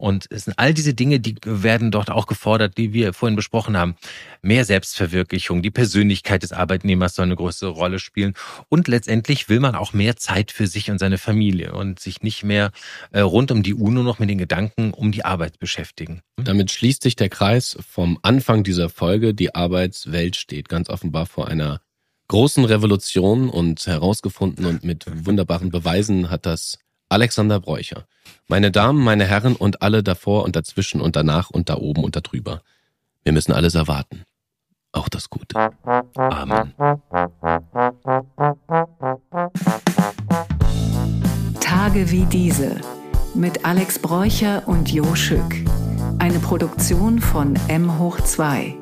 Und es sind all diese Dinge, die werden dort auch gefordert, die wir vorhin besprochen haben. Mehr Selbstverwirklichung, die Persönlichkeit des Arbeitnehmers soll eine größere Rolle spielen. Und letztendlich will man auch mehr Zeit für sich und seine Familie und sich nicht mehr äh, rund um die nur noch mit den Gedanken um die Arbeit beschäftigen. Damit schließt sich der Kreis vom Anfang dieser Folge. Die Arbeitswelt steht ganz offenbar vor einer großen Revolution und herausgefunden und mit wunderbaren Beweisen hat das Alexander Bräucher. Meine Damen, meine Herren und alle davor und dazwischen und danach und da oben und da drüber. Wir müssen alles erwarten. Auch das Gute. Amen. Tage wie diese mit Alex Bräucher und Jo Schück. Eine Produktion von M hoch 2.